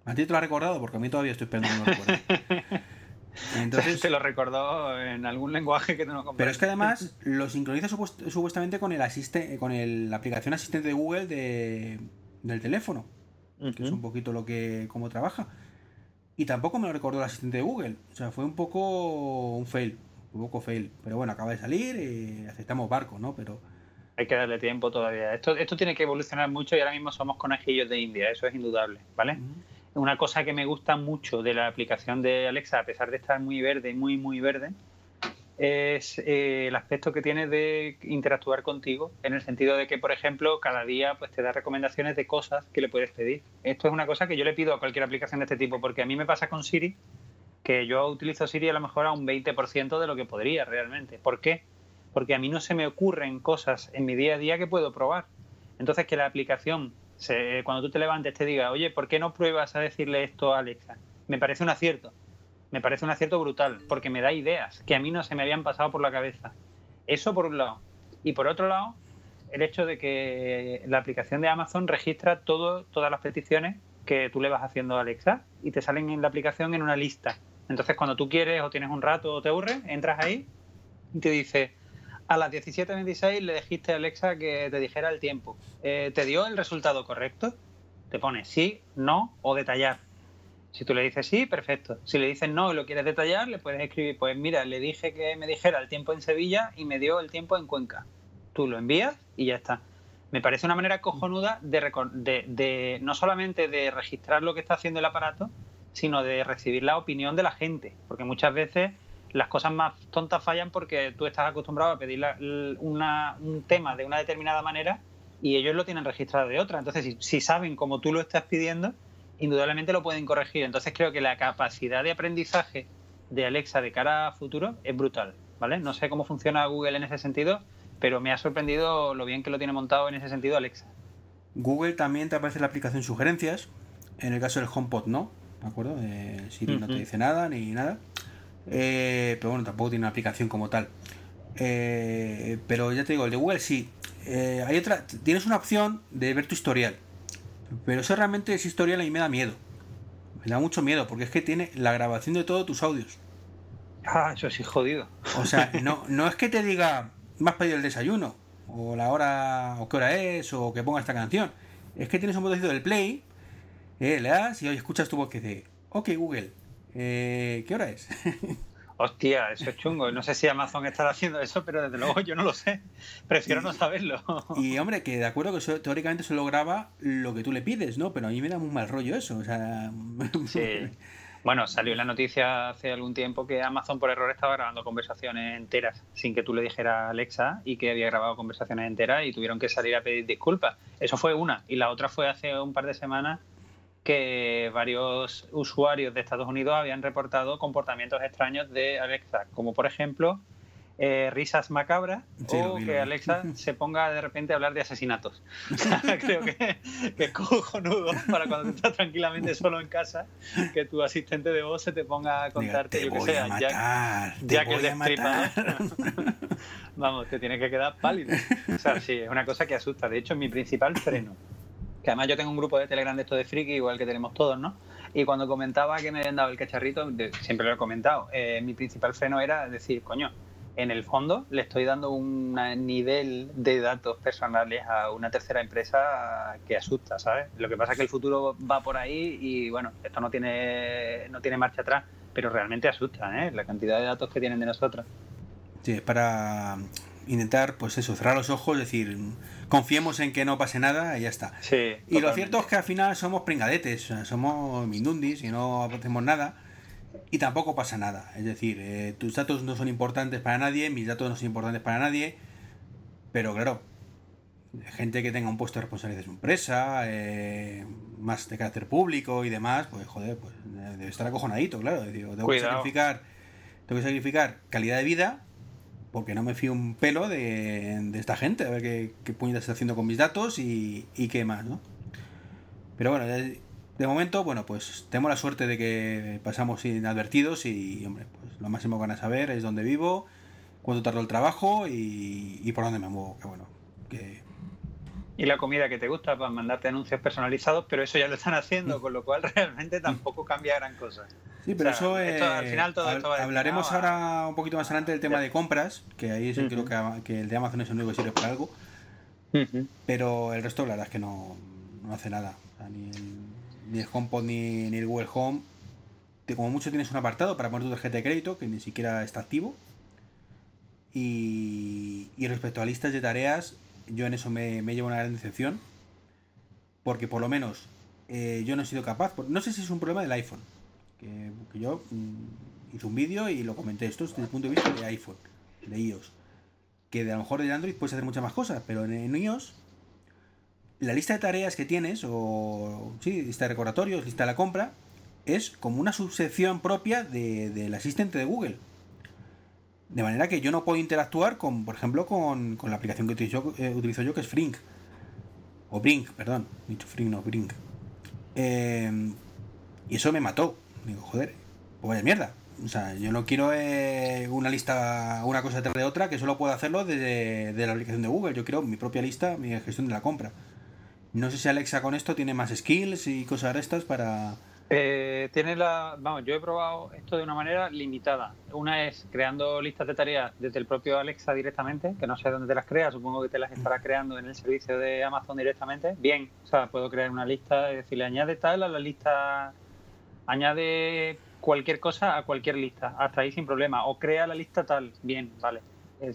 A ti te lo ha recordado porque a mí todavía estoy recuerde. Entonces, se lo recordó en algún lenguaje que tú no comprendes. pero es que además lo sincroniza supuest- supuestamente con el asiste con el- la aplicación asistente de Google de, del teléfono, que es un poquito lo que cómo trabaja. Y tampoco me lo recordó el asistente de Google. O sea, fue un poco un fail, un poco fail. Pero bueno, acaba de salir y aceptamos barco, ¿no? Pero Hay que darle tiempo todavía. Esto, esto tiene que evolucionar mucho y ahora mismo somos conejillos de India, eso es indudable, ¿vale? Una cosa que me gusta mucho de la aplicación de Alexa, a pesar de estar muy verde, muy, muy verde, es eh, el aspecto que tiene de interactuar contigo, en el sentido de que, por ejemplo, cada día pues te da recomendaciones de cosas que le puedes pedir. Esto es una cosa que yo le pido a cualquier aplicación de este tipo, porque a mí me pasa con Siri, que yo utilizo Siri a lo mejor a un 20% de lo que podría realmente. ¿Por qué? Porque a mí no se me ocurren cosas en mi día a día que puedo probar. Entonces, que la aplicación, se- cuando tú te levantes, te diga, oye, ¿por qué no pruebas a decirle esto a Alexa? Me parece un acierto. Me parece un acierto brutal, porque me da ideas que a mí no se me habían pasado por la cabeza. Eso por un lado. Y por otro lado, el hecho de que la aplicación de Amazon registra todo, todas las peticiones que tú le vas haciendo a Alexa y te salen en la aplicación en una lista. Entonces, cuando tú quieres o tienes un rato o te aburres, entras ahí y te dice, a las 17.26 le dijiste a Alexa que te dijera el tiempo. Eh, ¿Te dio el resultado correcto? Te pone sí, no o detallar. Si tú le dices sí, perfecto. Si le dices no y lo quieres detallar, le puedes escribir, pues mira, le dije que me dijera el tiempo en Sevilla y me dio el tiempo en Cuenca. Tú lo envías y ya está. Me parece una manera cojonuda de, de- no solamente de registrar lo que está haciendo el aparato, sino de recibir la opinión de la gente. Porque muchas veces las cosas más tontas fallan porque tú estás acostumbrado a pedir la- una- un tema de una determinada manera y ellos lo tienen registrado de otra. Entonces, si, si saben cómo tú lo estás pidiendo, indudablemente lo pueden corregir. Entonces, creo que la capacidad de aprendizaje de Alexa de cara a futuro es brutal. ¿vale? No sé cómo funciona Google en ese sentido, pero me ha sorprendido lo bien que lo tiene montado en ese sentido Alexa. Google también te aparece la aplicación sugerencias. En el caso del HomePod no, ¿de acuerdo? Eh, Siri no te dice nada ni nada. Eh, pero bueno, tampoco tiene una aplicación como tal. Eh, pero ya te digo, el de Google sí. Eh, hay otra, tienes una opción de ver tu historial. Pero eso realmente ese historial a mí me da miedo. Me da mucho miedo porque es que tiene la grabación de todos tus audios. Ah, eso sí, jodido. O sea, no, no es que te diga, me has pedido el desayuno, o la hora, o qué hora es, o que ponga esta canción. Es que tienes un botoncito del play, eh, le das y hoy escuchas tu voz que dice, ok Google, eh, ¿qué hora es? Hostia, eso es chungo. No sé si Amazon estará haciendo eso, pero desde luego yo no lo sé. Prefiero no saberlo. y hombre, que de acuerdo que eso, teóricamente solo graba lo que tú le pides, ¿no? Pero a mí me da muy mal rollo eso, o sea... Sí. Bueno, salió en la noticia hace algún tiempo que Amazon por error estaba grabando conversaciones enteras sin que tú le dijeras Alexa y que había grabado conversaciones enteras y tuvieron que salir a pedir disculpas. Eso fue una. Y la otra fue hace un par de semanas que varios usuarios de Estados Unidos habían reportado comportamientos extraños de Alexa, como por ejemplo eh, risas macabras o que Alexa se ponga de repente a hablar de asesinatos. Creo que, es cojonudo para cuando estás tranquilamente solo en casa, que tu asistente de voz se te ponga a contarte, yo que sé, ya, que el destripador. Vamos, te tienes que quedar pálido. O sea, sí, es una cosa que asusta. De hecho, es mi principal freno. Que además yo tengo un grupo de Telegram de esto de friki, igual que tenemos todos, ¿no? Y cuando comentaba que me habían dado el cacharrito, siempre lo he comentado, eh, mi principal freno era decir, coño, en el fondo le estoy dando un nivel de datos personales a una tercera empresa que asusta, ¿sabes? Lo que pasa es que el futuro va por ahí y bueno, esto no tiene, no tiene marcha atrás, pero realmente asusta, ¿eh? La cantidad de datos que tienen de nosotros. Sí, es para intentar, pues eso, cerrar los ojos, decir, confiemos en que no pase nada y ya está. Sí, y lo cierto es que al final somos pringadetes, somos mindundis y no hacemos nada y tampoco pasa nada. Es decir, eh, tus datos no son importantes para nadie, mis datos no son importantes para nadie, pero claro, gente que tenga un puesto de responsabilidad de su empresa, eh, más de carácter público y demás, pues joder, pues debe estar acojonadito, claro. tengo, que sacrificar, tengo que sacrificar calidad de vida porque no me fío un pelo de, esta gente, a ver qué, qué puñetas está haciendo con mis datos y, y qué más, ¿no? Pero bueno, de momento, bueno, pues tenemos la suerte de que pasamos inadvertidos y, hombre, pues lo máximo que van a saber es dónde vivo, cuánto tardo el trabajo y, por dónde me muevo. Que bueno, que... Y la comida que te gusta para mandarte anuncios personalizados, pero eso ya lo están haciendo, con lo cual realmente tampoco cambia gran cosa. Sí, pero eso es. al final todo esto va Hablaremos ahora un poquito más adelante del tema de compras, que ahí sí creo que, el de Amazon es el único que sirve para algo. Pero el resto, la verdad es que no, no hace nada. ni el ni el HomePod ni, ni el Google Home. como mucho tienes un apartado para poner tu tarjeta de crédito que ni siquiera está activo. Y, respecto a listas de tareas, yo en eso me, llevo una gran decepción. Porque por lo menos eh, yo no he sido capaz. No sé si es un problema del iPhone. Que, yo mm, hice un vídeo y lo comenté. Esto desde el punto de vista de iPhone, de iOS. Que de a lo mejor de Android puedes hacer muchas más cosas. Pero en iOS la lista de tareas que tienes, o sí, lista de recordatorios, lista de la compra, es como una subsección propia del asistente de Google. De manera que yo no puedo interactuar con, por ejemplo, con, la aplicación que utilizo, eh, utilizo, yo, que es Frink. O Brink, perdón. Dicho Frink, no, Brink. Eh, y eso me mató. Digo, joder, pues vaya mierda. O sea, yo no quiero eh, una lista, una cosa detrás de otra, que solo puedo hacerlo desde de la aplicación de Google. Yo quiero mi propia lista, mi gestión de la compra. No sé si Alexa con esto tiene más skills y cosas de estas para... Eh, tiene la, vamos, yo he probado esto de una manera limitada. Una es creando listas de tareas desde el propio Alexa directamente, que no sé dónde te las crea, supongo que te las estará creando en el servicio de Amazon directamente. Bien, o sea, puedo crear una lista y decirle añade tal a la lista, añade cualquier cosa a cualquier lista, hasta ahí sin problema, o crea la lista tal, bien, vale,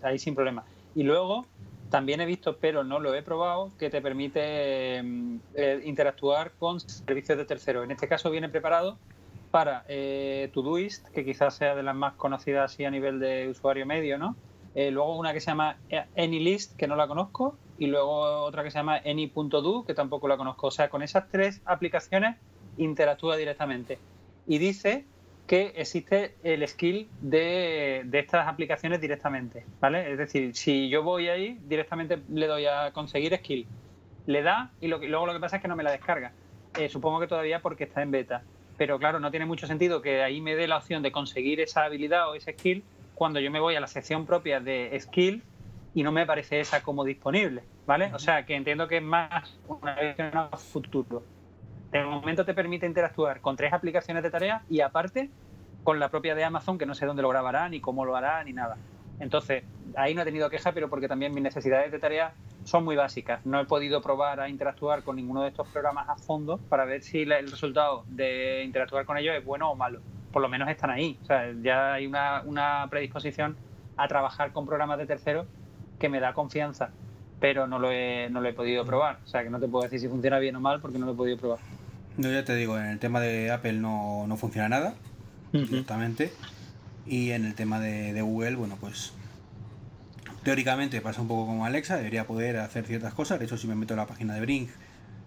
ahí sin problema. Y luego también he visto, pero no lo he probado, que te permite mm, eh, interactuar con servicios de terceros. En este caso viene preparado para eh, Todoist, que quizás sea de las más conocidas así a nivel de usuario medio, ¿no? Eh, luego una que se llama AnyList, que no la conozco, y luego otra que se llama Any.do, que tampoco la conozco. O sea, con esas tres aplicaciones interactúa directamente. Y dice que existe el skill de, estas aplicaciones directamente, ¿vale? Es decir, si yo voy ahí, directamente le doy a conseguir skill. Le da y, luego lo que pasa es que no me la descarga. Eh, supongo que todavía porque está en beta. Pero claro, no tiene mucho sentido que ahí me dé la opción de conseguir esa habilidad o ese skill cuando yo me voy a la sección propia de skill y no me parece esa como disponible, ¿vale? O sea, que entiendo que es más una a futuro de momento te permite interactuar con tres aplicaciones de tarea y aparte con la propia de Amazon, que no sé dónde lo grabará, ni cómo lo hará, ni nada. Entonces, ahí no he tenido queja, pero porque también mis necesidades de tarea son muy básicas. No he podido probar a interactuar con ninguno de estos programas a fondo para ver si el resultado de interactuar con ellos es bueno o malo. Por lo menos están ahí. O sea, ya hay una, una predisposición a trabajar con programas de terceros que me da confianza, pero no lo, he, no lo he podido probar. O sea, que no te puedo decir si funciona bien o mal porque no lo he podido probar. No, ya te digo, en el tema de Apple no, funciona nada, directamente. Y en el tema de, Google, bueno, pues teóricamente pasa un poco como Alexa, debería poder hacer ciertas cosas. De hecho, si me meto en la página de Brink,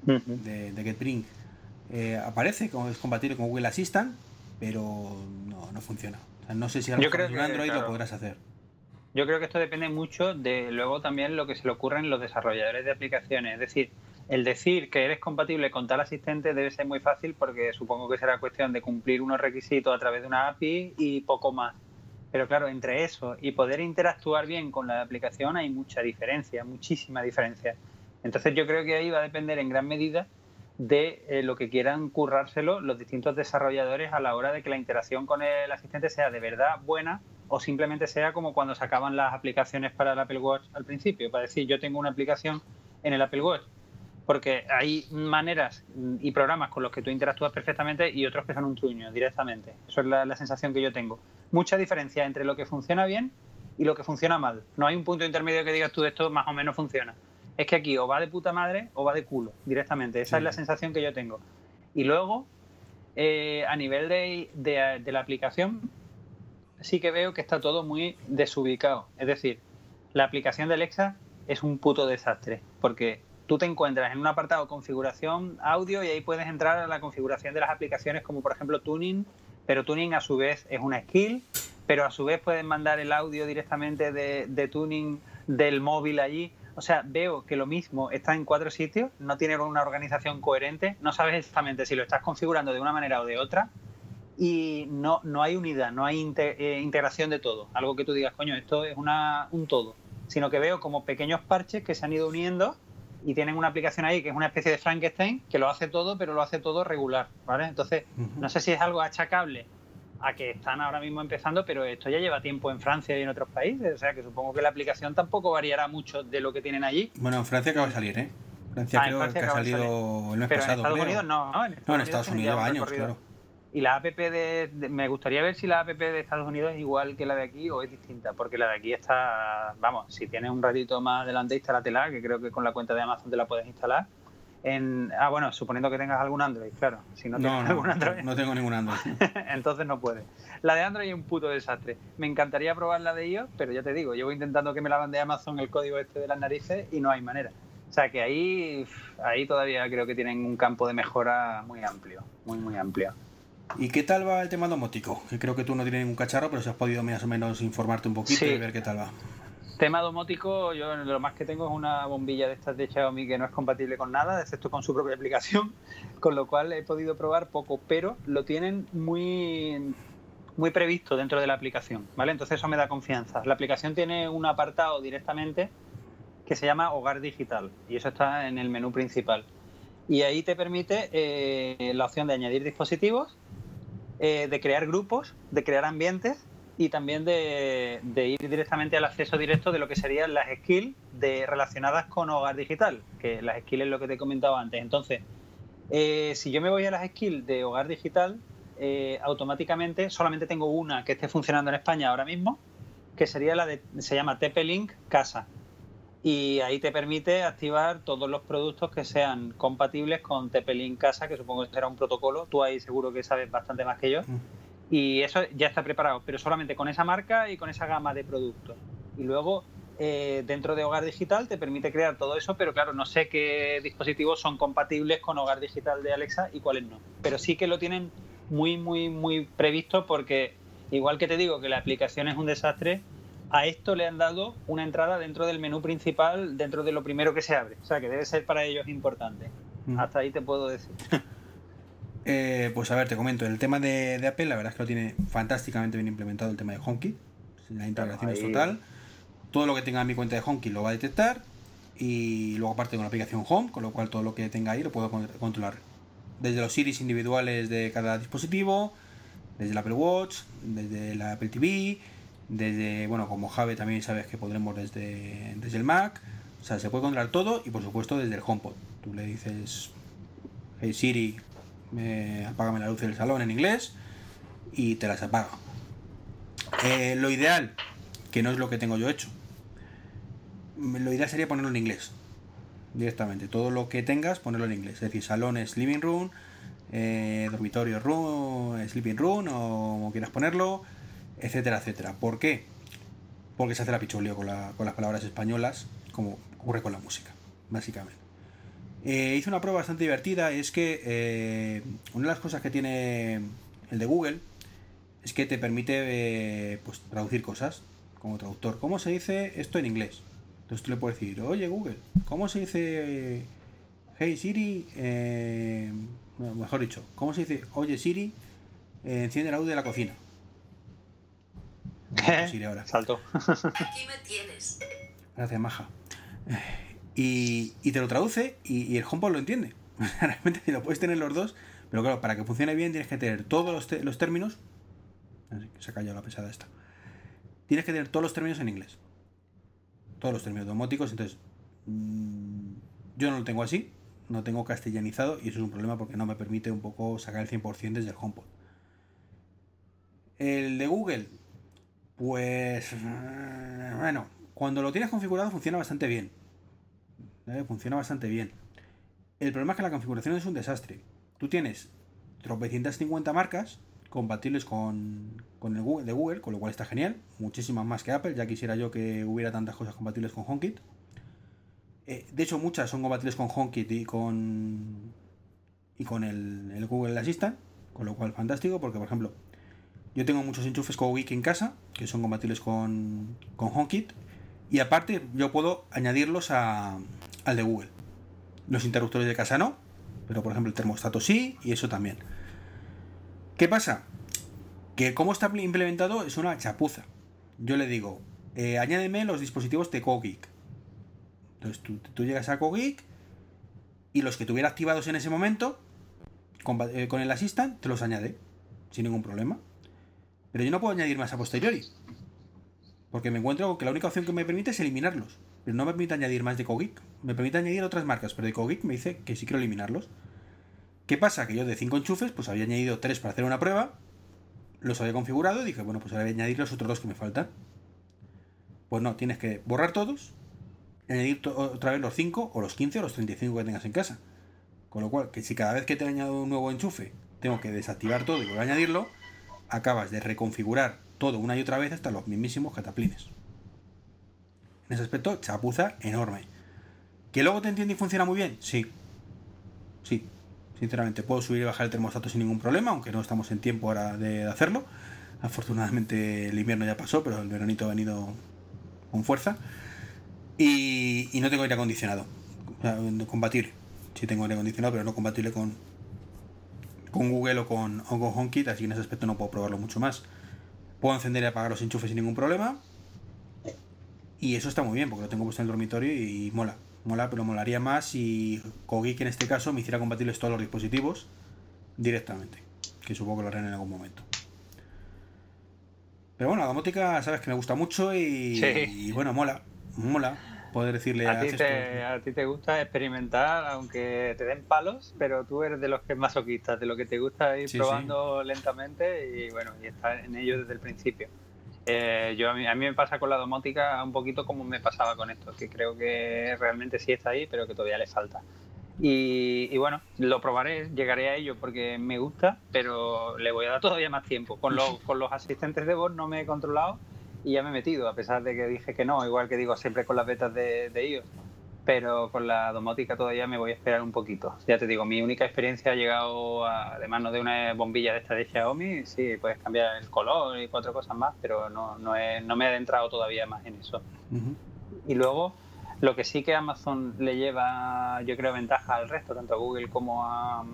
de, de GetBrink, eh, aparece como es compatible con Google Assistant, pero no, no funciona. no sé si algo con Android lo podrás hacer. Yo creo que esto depende mucho de luego también lo que se le ocurre en los desarrolladores de aplicaciones. Es decir, el decir que eres compatible con tal asistente debe ser muy fácil porque supongo que será cuestión de cumplir unos requisitos a través de una API y poco más. Pero claro, entre eso y poder interactuar bien con la aplicación hay mucha diferencia, muchísima diferencia. Entonces yo creo que ahí va a depender en gran medida de eh, lo que quieran currárselo los distintos desarrolladores a la hora de que la interacción con el asistente sea de verdad buena o simplemente sea como cuando sacaban las aplicaciones para el Apple Watch al principio, para decir yo tengo una aplicación en el Apple Watch, porque hay maneras y programas con los que tú interactúas perfectamente y otros que son un truño directamente. Eso es la, sensación que yo tengo. Mucha diferencia entre lo que funciona bien y lo que funciona mal. No hay un punto intermedio que digas tú esto más o menos funciona. Es que aquí o va de puta madre o va de culo directamente. Esa es la sensación que yo tengo. Y luego, eh, a nivel de, de la aplicación, sí que veo que está todo muy desubicado. Es decir, la aplicación de Alexa es un puto desastre, porque tú te encuentras en un apartado configuración audio y ahí puedes entrar a la configuración de las aplicaciones como por ejemplo tuning, pero tuning a su vez es una skill, pero a su vez puedes mandar el audio directamente de, tuning del móvil allí. O sea, veo que lo mismo está en cuatro sitios, no tiene una organización coherente, no sabes exactamente si lo estás configurando de una manera o de otra y no, no hay unidad, no hay eh, integración de todo. Algo que tú digas, coño, esto es una, un todo. Sino que veo como pequeños parches que se han ido uniendo y tienen una aplicación ahí que es una especie de Frankenstein que lo hace todo, pero lo hace todo regular, ¿vale? Entonces, no sé si es algo achacable a que están ahora mismo empezando, pero esto ya lleva tiempo en Francia y en otros países, o sea que supongo que la aplicación tampoco variará mucho de lo que tienen allí. Bueno, en Francia acaba de salir, ¿eh? Francia ah, creo que ha salido el mes pero pasado. En Estados Unidos no, no, en Estados, no, en Estados Unidos, lleva años, claro. Y la app de, Me gustaría ver si la app de Estados Unidos es igual que la de aquí o es distinta, porque la de aquí está. Vamos, si tienes un ratito más adelante, instálatela, que creo que con la cuenta de Amazon te la puedes instalar. En, ah, bueno, suponiendo que tengas algún Android, claro. Si no, no, algún Android. No, tengo ningún Android. entonces no puedes. La de Android es un puto desastre. Me encantaría probar la de ellos, pero ya te digo, llevo intentando que me la de Amazon el código este de las narices y no hay manera. O sea que ahí, ahí todavía creo que tienen un campo de mejora muy amplio, muy, muy amplio. ¿Y qué tal va el tema domótico? Que creo que tú no tienes ningún cacharro, pero si has podido más o menos informarte un poquito y ver qué tal va. Tema domótico, yo lo más que tengo es una bombilla de estas de Xiaomi que no es compatible con nada, excepto con su propia aplicación, con lo cual he podido probar poco, pero lo tienen muy muy previsto dentro de la aplicación, ¿vale? Entonces eso me da confianza. La aplicación tiene un apartado directamente que se llama Hogar Digital y eso está en el menú principal. Y ahí te permite eh, la opción de añadir dispositivos eh, de crear grupos, de crear ambientes y también de, ir directamente al acceso directo de lo que serían las skills de, relacionadas con hogar digital, que las skills es lo que te he comentado antes. Entonces, eh, si yo me voy a las skills de hogar digital, eh, automáticamente solamente tengo una que esté funcionando en España ahora mismo, que sería la de, se llama TP-Link Casa y ahí te permite activar todos los productos que sean compatibles con TP-Link Casa, que supongo que será un protocolo. Tú ahí seguro que sabes bastante más que yo. Mm. Y eso ya está preparado, pero solamente con esa marca y con esa gama de productos. Y luego, eh, dentro de Hogar Digital, te permite crear todo eso, pero claro, no sé qué dispositivos son compatibles con Hogar Digital de Alexa y cuáles no. Pero sí que lo tienen muy, muy, muy previsto porque, igual que te digo que la aplicación es un desastre, a esto le han dado una entrada dentro del menú principal, dentro de lo primero que se abre. O sea, que debe ser para ellos importante. Mm. Hasta ahí te puedo decir. Eh, pues a ver, te comento. El tema de, Apple, la verdad es que lo tiene fantásticamente bien implementado el tema de HomeKit. La integración es total. Todo lo que tenga en mi cuenta de HomeKit lo va a detectar. Y luego aparte con la aplicación Home, con lo cual todo lo que tenga ahí lo puedo controlar. Desde los series individuales de cada dispositivo, desde el Apple Watch, desde la Apple TV, desde, bueno, como Jave también sabes que podremos desde, desde el Mac. O sea, se puede controlar todo y por supuesto desde el HomePod. Tú le dices, hey Siri, me, apágame la luz del salón en inglés y te las apaga. Eh, lo ideal, que no es lo que tengo yo hecho, lo ideal sería ponerlo en inglés directamente. Todo lo que tengas, ponerlo en inglés. Es decir, salones, living room, eh, dormitorio room, sleeping room o como quieras ponerlo etcétera, etcétera. ¿Por qué? Porque se hace la picholio con, con las palabras españolas, como ocurre con la música, básicamente. Eh, hice una prueba bastante divertida, es que eh, una de las cosas que tiene el de Google es que te permite eh, pues, traducir cosas como traductor. ¿Cómo se dice esto en inglés? Entonces tú le puedes decir, oye Google, ¿cómo se dice Hey Siri? mejor dicho, ¿cómo se dice, oye Siri, enciende la luz de la cocina? Ahora. Salto. Aquí me tienes. Gracias, maja. Y, te lo traduce y, el HomePod lo entiende. Realmente lo puedes tener los dos, pero claro, para que funcione bien tienes que tener todos los, términos. Se ha callado la pesada esta. Tienes que tener todos los términos en inglés. Todos los términos domóticos. Entonces, mm, yo no lo tengo así. No tengo castellanizado y eso es un problema porque no me permite un poco sacar el 100% desde el HomePod. El de Google, pues bueno, cuando lo tienes configurado funciona bastante bien Funciona bastante bien. El problema es que la configuración es un desastre. Tú tienes tropecientas 50 marcas compatibles con, con el de Google, con lo cual está genial. Muchísimas más que Apple. Ya quisiera yo que hubiera tantas cosas compatibles con HomeKit. Eh, de hecho, muchas son compatibles con HomeKit y con y con el, Google Assistant, con lo cual fantástico, porque por ejemplo, yo tengo muchos enchufes Wiki en casa que son compatibles con, con HomeKit y aparte yo puedo añadirlos al de Google. Los interruptores de casa no, pero por ejemplo el termostato sí y eso también. ¿Qué pasa? Que como está implementado es una chapuza. Yo le digo, eh, añádeme los dispositivos de Cogeek. Entonces tú, llegas a Cogeek y los que tuviera activados en ese momento, con, eh, con el Assistant, te los añade, sin ningún problema. Pero yo no puedo añadir más a posteriori. Porque me encuentro que la única opción que me permite es eliminarlos. Pero no me permite añadir más de Cogeek. Me permite añadir otras marcas, pero de Cogeek me dice que sí quiero eliminarlos. ¿Qué pasa? Que yo de 5 enchufes, pues había añadido 3 para hacer una prueba, los había configurado y dije, bueno, pues ahora voy a añadir los otros dos que me faltan. Pues no, tienes que borrar todos, añadir otra vez los 5 o los 15 o los 35 que tengas en casa. Con lo cual, que si cada vez que te añado un nuevo enchufe tengo que desactivar todo y volver a añadirlo, acabas de reconfigurar todo una y otra vez hasta los mismísimos cataplines. En ese aspecto, chapuza enorme. ¿Que luego te entiende y funciona muy bien? Sí. Sí. Sinceramente, puedo subir y bajar el termostato sin ningún problema, aunque no estamos en tiempo ahora de hacerlo. Afortunadamente el invierno ya pasó, pero el veranito ha venido con fuerza. Y, no tengo aire acondicionado. compatible. Sí tengo aire acondicionado, pero no compatible con, con Google o con, o con HomeKit, así que en ese aspecto no puedo probarlo mucho más. Puedo encender y apagar los enchufes sin ningún problema. Y eso está muy bien, porque lo tengo puesto en el dormitorio y, mola. Mola, pero molaría más si Kogik en este caso me hiciera compatibles todos los dispositivos directamente. Que supongo que lo harán en algún momento. Pero bueno, la domótica, sabes que me gusta mucho y, y bueno, mola. Mola poder decirle a, ti te, a ti te gusta experimentar, aunque te den palos, pero tú eres de los que es masoquista, de lo que te gusta ir probando lentamente y bueno, y estar en ello desde el principio. Eh, yo a mí, a mí, me pasa con la domótica un poquito como me pasaba con esto, que creo que realmente sí está ahí, pero que todavía le falta. Y, bueno, lo probaré, llegaré a ello porque me gusta, pero le voy a dar todavía más tiempo. Con los, con los asistentes de voz no me he controlado y ya me he metido, a pesar de que dije que no, igual que digo siempre con las betas de, de iOS pero con la domótica todavía me voy a esperar un poquito. Ya te digo, mi única experiencia ha llegado a, de mano de una bombilla de esta de Xiaomi, sí, puedes cambiar el color y cuatro cosas más, pero no, no, no me he adentrado todavía más en eso. Y luego, lo que sí que Amazon le lleva, yo creo, ventaja al resto, tanto a Google como a,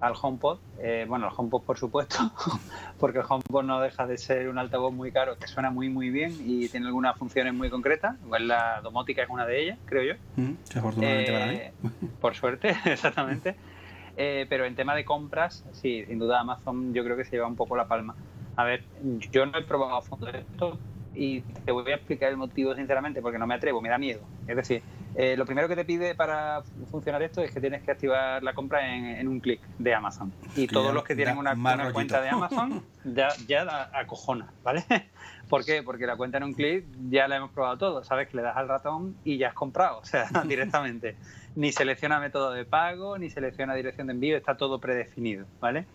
al HomePod. Eh, bueno, al HomePod por supuesto, porque el HomePod no deja de ser un altavoz muy caro que suena muy muy bien y tiene algunas funciones muy concretas. Igual la domótica es una de ellas, creo yo. Mm, afortunadamente para mí. Eh, por suerte, exactamente. Eh, pero en tema de compras, sí, sin duda Amazon yo creo que se lleva un poco la palma. A ver, yo no he probado a fondo esto, y te voy a explicar el motivo sinceramente porque no me atrevo, me da miedo. Es decir, eh, lo primero que te pide para funcionar esto es que tienes que activar la compra en, un clic de Amazon. Y todos los que tienen una, cuenta de Amazon ya, ya la acojona, ¿vale? ¿Por qué? Porque la cuenta en un clic ya la hemos probado todo. Sabes que le das al ratón y ya has comprado, o sea, directamente. Ni selecciona método de pago, ni selecciona dirección de envío, está todo predefinido, ¿vale?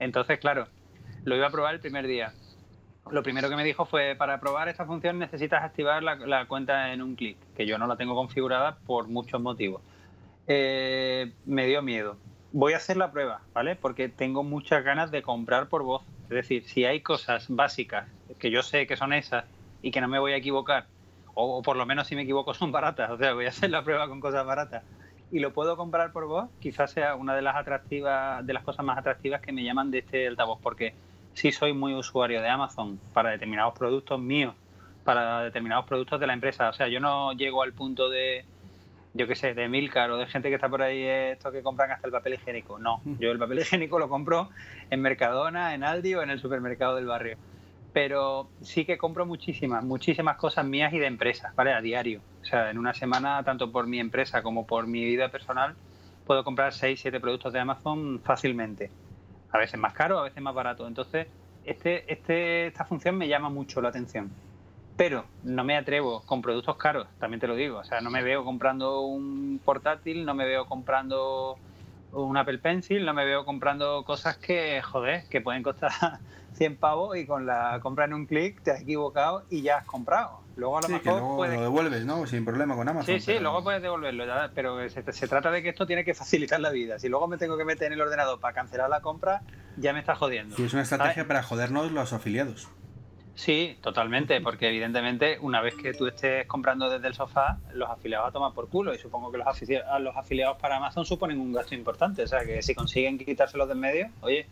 Entonces, claro, lo iba a probar el primer día lo primero que me dijo fue, para probar esta función necesitas activar la, cuenta en un clic, que yo no la tengo configurada por muchos motivos. eh, me dio miedo. Voy a hacer la prueba, ¿vale? Porque tengo muchas ganas de comprar por voz. Es decir, si hay cosas básicas que yo sé que son esas y que no me voy a equivocar, o, por lo menos si me equivoco son baratas, o sea, voy a hacer la prueba con cosas baratas y lo puedo comprar por voz, quizás sea una de las atractivas, de las cosas más atractivas que me llaman de este altavoz, porque sí soy muy usuario de Amazon para determinados productos míos, para determinados productos de la empresa. O sea, yo no llego al punto de, yo qué sé, de Milcar o de gente que está por ahí, esto que compran hasta el papel higiénico. No, mm. yo el papel higiénico lo compro en Mercadona, en Aldi o en el supermercado del barrio pero sí que compro muchísimas, muchísimas cosas mías y de empresas, ¿vale? A diario. O sea, en una semana, tanto por mi empresa como por mi vida personal, puedo comprar 6, 7 productos de Amazon fácilmente. A veces más caro, a veces más barato. Entonces, este, este, esta función me llama mucho la atención. Pero no me atrevo con productos caros, también te lo digo. O sea, no me veo comprando un portátil, no me veo comprando un Apple Pencil, no me veo comprando cosas que, joder, que pueden costar 100 pavos y con la compra en un clic te has equivocado y ya has comprado. Luego a lo mejor lo devuelves, ¿no? Sin problema con Amazon. Sí, sí, luego puedes devolverlo, pero se, trata de que esto tiene que facilitar la vida. Si luego me tengo que meter en el ordenador para cancelar la compra, ya me está jodiendo. Y es una estrategia para jodernos los afiliados. Sí, totalmente, porque evidentemente una vez que tú estés comprando desde el sofá, los afiliados a tomar por culo y supongo que los afiliados, los afiliados para Amazon suponen un gasto importante, o sea que si consiguen quitárselos de en medio, oye,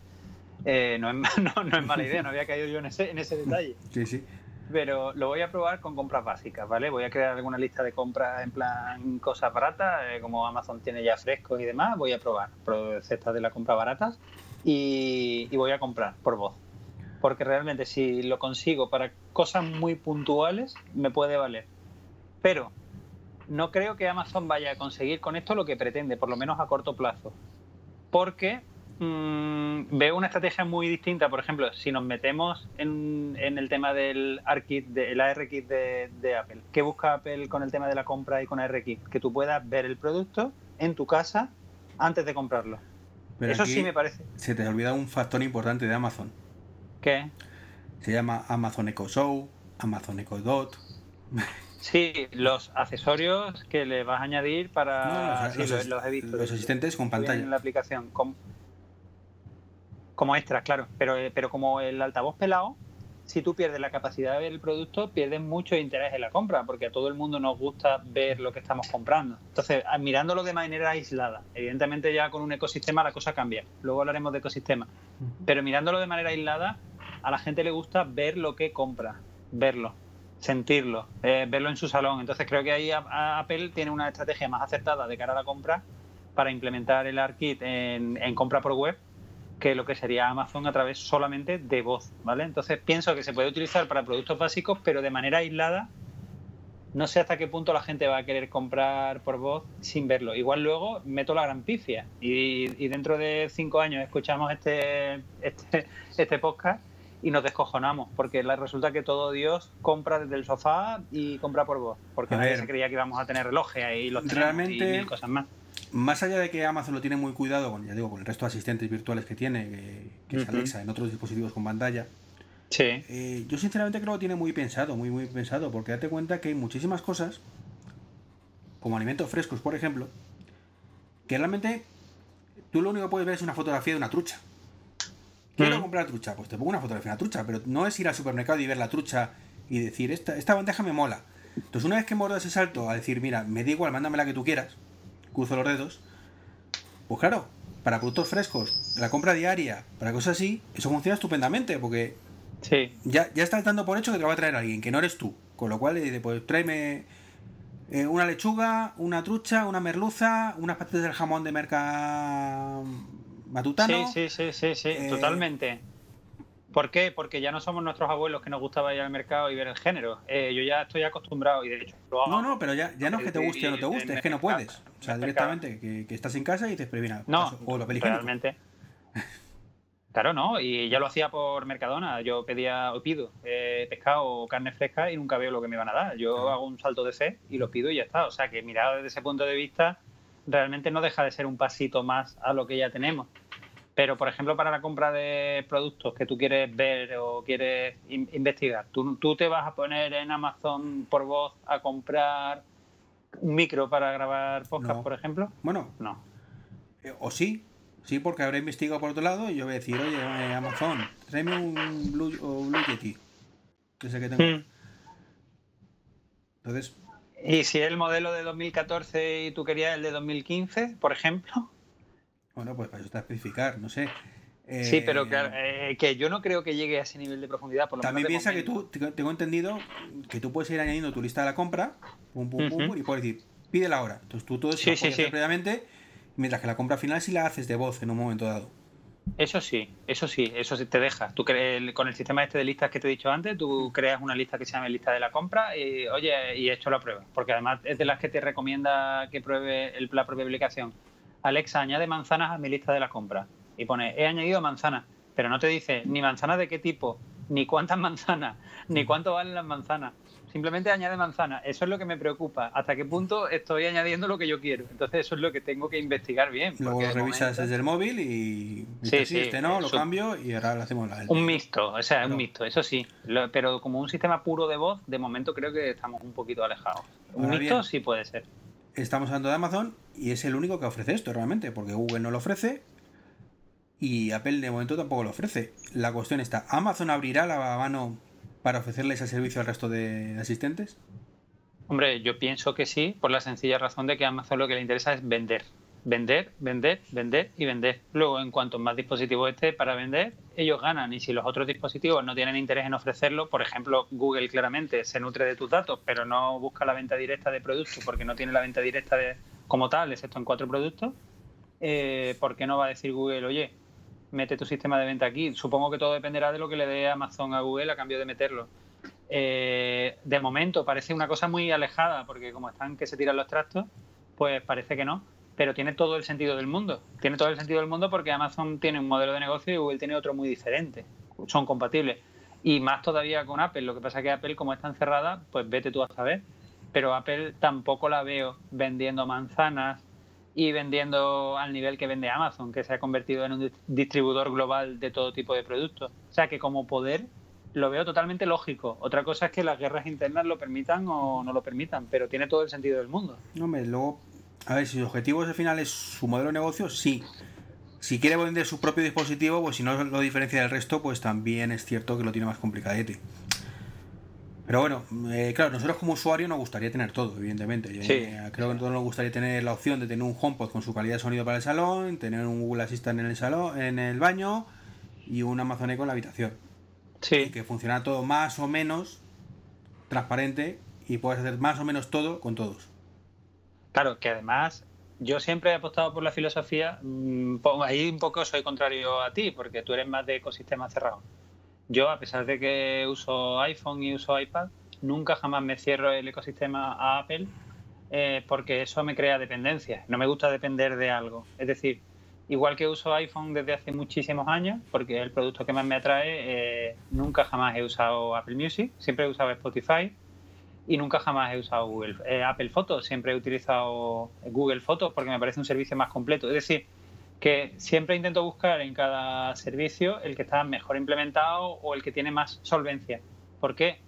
eh, no, es, no, es mala idea, no había caído yo en ese, en ese detalle. Sí, sí. Pero lo voy a probar con compras básicas, ¿vale? Voy a crear alguna lista de compras en plan cosas baratas, eh, como Amazon tiene ya frescos y demás, voy a probar cestas de la compra baratas y, y voy a comprar por voz. Porque realmente si lo consigo para cosas muy puntuales, me puede valer. Pero no creo que Amazon vaya a conseguir con esto lo que pretende, por lo menos a corto plazo. Porque Mm, veo una estrategia muy distinta. Por ejemplo, si nos metemos en, el tema del ARKit, de, ARKit de, Apple, ¿qué busca Apple con el tema de la compra y con ARKit? Que tú puedas ver el producto en tu casa antes de comprarlo. Eso sí me parece. Se te ha olvidado un factor importante de Amazon. ¿Qué? Se llama Amazon Echo Show, Amazon Echo Dot. Sí, los accesorios que le vas a añadir para. los, los, he visto. Los asistentes con pantalla. En la aplicación. Con, como extras, claro. Pero, eh, pero como el altavoz pelado, si tú pierdes la capacidad de ver el producto, pierdes mucho interés en la compra, porque a todo el mundo nos gusta ver lo que estamos comprando. Entonces, mirándolo de manera aislada, evidentemente ya con un ecosistema la cosa cambia. Luego hablaremos de ecosistema. Pero mirándolo de manera aislada, a la gente le gusta ver lo que compra, verlo, sentirlo, eh, verlo en su salón. Entonces, creo que ahí Apple tiene una estrategia más acertada de cara a la compra para implementar el ARKit en, en compra por web que lo que sería Amazon a través solamente de voz, ¿vale? Entonces pienso que se puede utilizar para productos básicos, pero de manera aislada. No sé hasta qué punto la gente va a querer comprar por voz sin verlo. Igual luego meto la gran pifia y, dentro de cinco años escuchamos este, este, este podcast y nos descojonamos, porque resulta que todo Dios compra desde el sofá y compra por voz, porque nadie se creía que íbamos a tener relojes ahí los realmente, y cosas más más allá de que Amazon lo tiene muy cuidado con, ya digo, con el resto de asistentes virtuales que tiene, que, es Alexa en otros dispositivos con pantalla, sí. Eh, yo sinceramente creo que lo tiene muy pensado, muy muy pensado, porque date cuenta que hay muchísimas cosas, como alimentos frescos, por ejemplo, que realmente tú lo único que puedes ver es una fotografía de una trucha. Quiero comprar trucha, pues te pongo una fotografía de una trucha, pero no es ir al supermercado y ver la trucha y decir, esta, esta bandeja me mola. Entonces una vez que mordas ese salto a decir, mira, me da igual, mándame la que tú quieras, cruzo los dedos. Pues claro, para productos frescos, la compra diaria, para cosas así, eso funciona estupendamente porque sí. ya, ya estás dando por hecho que te lo va a traer alguien, que no eres tú. Con lo cual le dice, pues tráeme eh, una lechuga, una trucha, una merluza, unas patatas del jamón de merca matutano. Sí, sí, sí, sí, sí, eh, totalmente. ¿Por qué? Porque ya no somos nuestros abuelos que nos gustaba ir al mercado y ver el género. Eh, yo ya estoy acostumbrado y de hecho lo hago. No, no, pero ya, ya no es que te guste o no te guste, es que no puedes. O sea, directamente, que, estás en casa y te previna. No, o lo realmente. Claro, no, y ya lo hacía por Mercadona. Yo pedía o pido eh, pescado o carne fresca y nunca veo lo que me van a dar. Yo hago un salto de fe y lo pido y ya está. O sea, que mirado desde ese punto de vista, realmente no deja de ser un pasito más a lo que ya tenemos. Pero, por ejemplo, para la compra de productos que tú quieres ver o quieres investigar, ¿tú, te vas a poner en Amazon por voz a comprar un micro para grabar podcast, por ejemplo? Bueno, no. Eh, o sí, sí, porque habré investigado por otro lado y yo voy a decir, oye, eh, Amazon, tráeme un Blue, Blue Yeti, que es el que tengo. Hmm. Entonces. ¿Y si es el modelo de 2014 y tú querías el de 2015, por ejemplo? Bueno, pues para eso está especificar, no sé. sí, pero eh, que, yo no creo que llegue a ese nivel de profundidad. Por lo también piensa que tú, tengo entendido que tú puedes ir añadiendo tu lista de la compra, pum, pum, pum, y puedes decir, pídela ahora. Entonces tú todo eso lo puedes hacer previamente, mientras que la compra final sí la haces de voz en un momento dado. Eso sí, eso sí, eso sí te deja. Tú con el sistema este de listas que te he dicho antes, tú creas una lista que se llama lista de la compra y oye, y hecho la prueba. Porque además es de las que te recomienda que pruebe el, la propia aplicación. Alexa, añade manzanas a mi lista de la compra. Y pone, he añadido manzanas, pero no te dice ni manzanas de qué tipo, ni cuántas manzanas, ni cuánto valen las manzanas. Simplemente añade manzana. Eso es lo que me preocupa. ¿Hasta qué punto estoy añadiendo lo que yo quiero? Entonces eso es lo que tengo que investigar bien. Luego lo revisas desde el móvil y sí, sí, este no, lo cambio y ahora lo hacemos la Un mixto, o sea, un mixto, eso sí. pero como un sistema puro de voz, de momento creo que estamos un poquito alejados. Un mixto sí puede ser. Estamos hablando de Amazon y es el único que ofrece esto realmente, porque Google no lo ofrece y Apple de momento tampoco lo ofrece. La cuestión está, ¿Amazon abrirá la mano para ofrecerles el servicio al resto de asistentes? Hombre, yo pienso que sí, por la sencilla razón de que Amazon lo que le interesa es vender. Vender, vender, vender y vender. Luego, en cuanto más dispositivos esté para vender, ellos ganan. Y si los otros dispositivos no tienen interés en ofrecerlo, por ejemplo, Google claramente se nutre de tus datos, pero no busca la venta directa de productos porque no tiene la venta directa de, como tal, excepto en cuatro productos, eh, ¿por qué no va a decir Google, oye, mete tu sistema de venta aquí. Supongo que todo dependerá de lo que le dé Amazon a Google a cambio de meterlo. Eh, de momento parece una cosa muy alejada, porque como están que se tiran los trastos, pues parece que no. Pero tiene todo el sentido del mundo. Tiene todo el sentido del mundo porque Amazon tiene un modelo de negocio y Google tiene otro muy diferente. Son compatibles. Y más todavía con Apple. Lo que pasa es que Apple, como está encerrada, pues vete tú a saber. Pero Apple tampoco la veo vendiendo manzanas y vendiendo al nivel que vende Amazon, que se ha convertido en un distribuidor global de todo tipo de productos. O sea que como poder lo veo totalmente lógico. Otra cosa es que las guerras internas lo permitan o no lo permitan, pero tiene todo el sentido del mundo. No, me luego, a ver, si su objetivo al final es su modelo de negocio, sí. Si quiere vender su propio dispositivo, pues si no lo diferencia del resto, pues también es cierto que lo tiene más complicadete. Pero bueno, eh, claro, nosotros como usuario nos gustaría tener todo, evidentemente. Eh, creo que a todos nos gustaría tener la opción de tener un HomePod con su calidad de sonido para el salón, tener un Google Assistant en el salón, en el baño y un Amazon Echo en la habitación. Sí. que funciona todo más o menos transparente y puedes hacer más o menos todo con todos. Claro, que además yo siempre he apostado por la filosofía, mm, ahí un poco soy contrario a ti, porque tú eres más de ecosistema cerrado. Yo, a pesar de que uso iPhone y uso iPad, nunca jamás me cierro el ecosistema a Apple eh, porque eso me crea dependencia. No me gusta depender de algo. Es decir, igual que uso iPhone desde hace muchísimos años, porque es el producto que más me atrae, eh, nunca jamás he usado Apple Music, siempre he usado Spotify y nunca jamás he usado Google, eh, Apple Photos, siempre he utilizado Google Fotos porque me parece un servicio más completo. Es decir, que siempre intento buscar en cada servicio el que está mejor implementado o el que tiene más solvencia. ¿Por qué?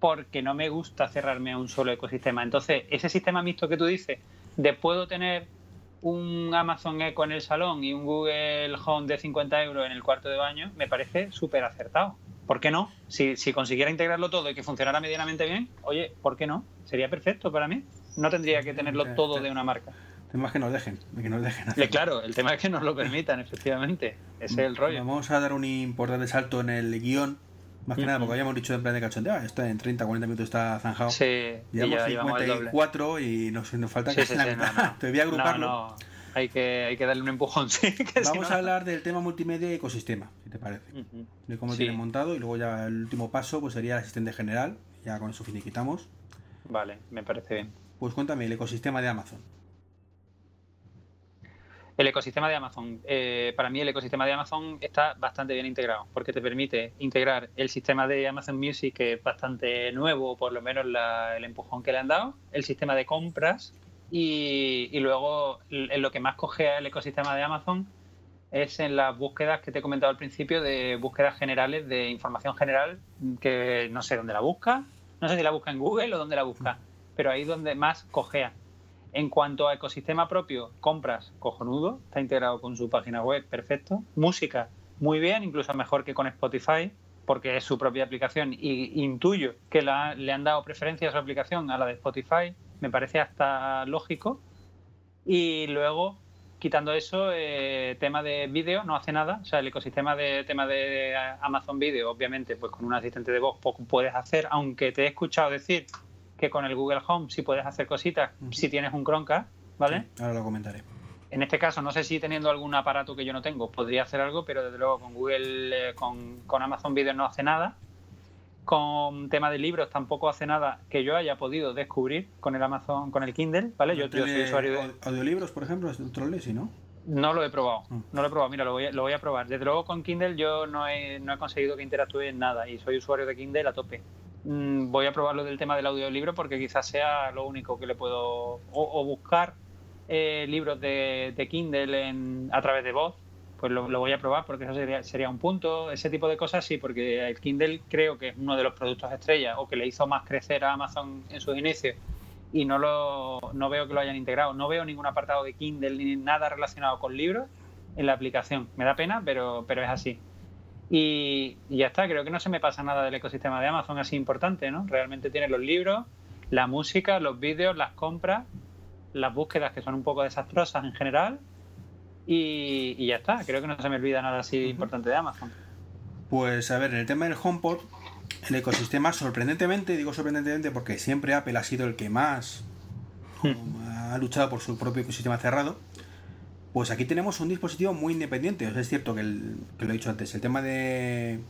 Porque no me gusta cerrarme a un solo ecosistema. Entonces, ese sistema mixto que tú dices, de puedo tener un Amazon Echo en el salón y un Google Home de 50 euros en el cuarto de baño, me parece súper acertado. ¿Por qué no? Si, si consiguiera integrarlo todo y que funcionara medianamente bien, oye, ¿por qué no? Sería perfecto para mí. No tendría que tenerlo todo de una marca. El tema es que nos dejen, que nos dejen Claro, el tema es que nos lo permitan, efectivamente. Ese es el rollo. Vamos a dar un importante salto en el guion. Más que nada, porque habíamos dicho en plan de cachondeo, ah, esto en 30, 40 minutos está zanjado. Sí, llevamos 54 y nos, nos falta que la mitad. Te voy a agruparlo. No, Hay que, hay que darle un empujón, sí. Vamos a hablar del tema multimedia y ecosistema, si te parece. De cómo tiene montado y luego ya el último paso pues sería el asistente general. Ya con eso finiquitamos. Vale, me parece bien. Pues cuéntame, el ecosistema de Amazon. El ecosistema de Amazon, eh, para mí el ecosistema de Amazon está bastante bien integrado, porque te permite integrar el sistema de Amazon Music, que es bastante nuevo, por lo menos el empujón que le han dado, el sistema de compras, y, luego en lo que más coge el ecosistema de Amazon es en las búsquedas que te he comentado al principio, de búsquedas generales, de información general, que no sé dónde la busca, no sé si la busca en Google o dónde la busca pero ahí donde más cojea. En cuanto a ecosistema propio, compras, cojonudo, está integrado con su página web, perfecto. Música, muy bien, incluso mejor que con Spotify, porque es su propia aplicación y intuyo que le han dado preferencia a su aplicación a la de Spotify, me parece hasta lógico. Y luego, quitando eso, eh, tema de vídeo no hace nada, o sea, el ecosistema de tema de Amazon Video, obviamente, pues con un asistente de voz poco puedes hacer, aunque te he escuchado decir que con el Google Home sí puedes hacer cositas si tienes un Chromecast, ¿vale? ahora lo comentaré. En este caso, no sé si teniendo algún aparato que yo no tengo podría hacer algo, pero desde luego con Google, eh, con, Amazon Video no hace nada. Con tema de libros tampoco hace nada que yo haya podido descubrir con el Amazon, con el Kindle, ¿vale? Yo, soy usuario de... Audiolibros, por ejemplo, es otro sí, ¿no? No lo he probado, mm. no lo he probado, mira, lo voy, a, lo voy a probar. Desde luego con Kindle yo no he, no he conseguido que interactúe en nada y soy usuario de Kindle a tope. Mm, voy a probarlo del tema del audiolibro porque quizás sea lo único que le puedo o, buscar eh, libros de, Kindle en, a través de voz pues lo, voy a probar porque eso sería, sería, un punto. Ese tipo de cosas sí porque el Kindle creo que es uno de los productos estrella o que le hizo más crecer a Amazon en sus inicios y no lo no veo que lo hayan integrado. No veo ningún apartado de Kindle ni nada relacionado con libros en la aplicación. Me da pena pero pero es así. Y, ya está, creo que no se me pasa nada del ecosistema de Amazon así importante, ¿no? Realmente tiene los libros, la música, los vídeos, las compras, las búsquedas que son un poco desastrosas en general y, ya está, creo que no se me olvida nada así importante de Amazon. Pues a ver, en el tema del HomePod, el ecosistema sorprendentemente, digo sorprendentemente porque siempre Apple ha sido el que más hmm. ha luchado por su propio ecosistema cerrado, pues aquí tenemos un dispositivo muy independiente. es cierto que, lo he dicho antes, el tema de,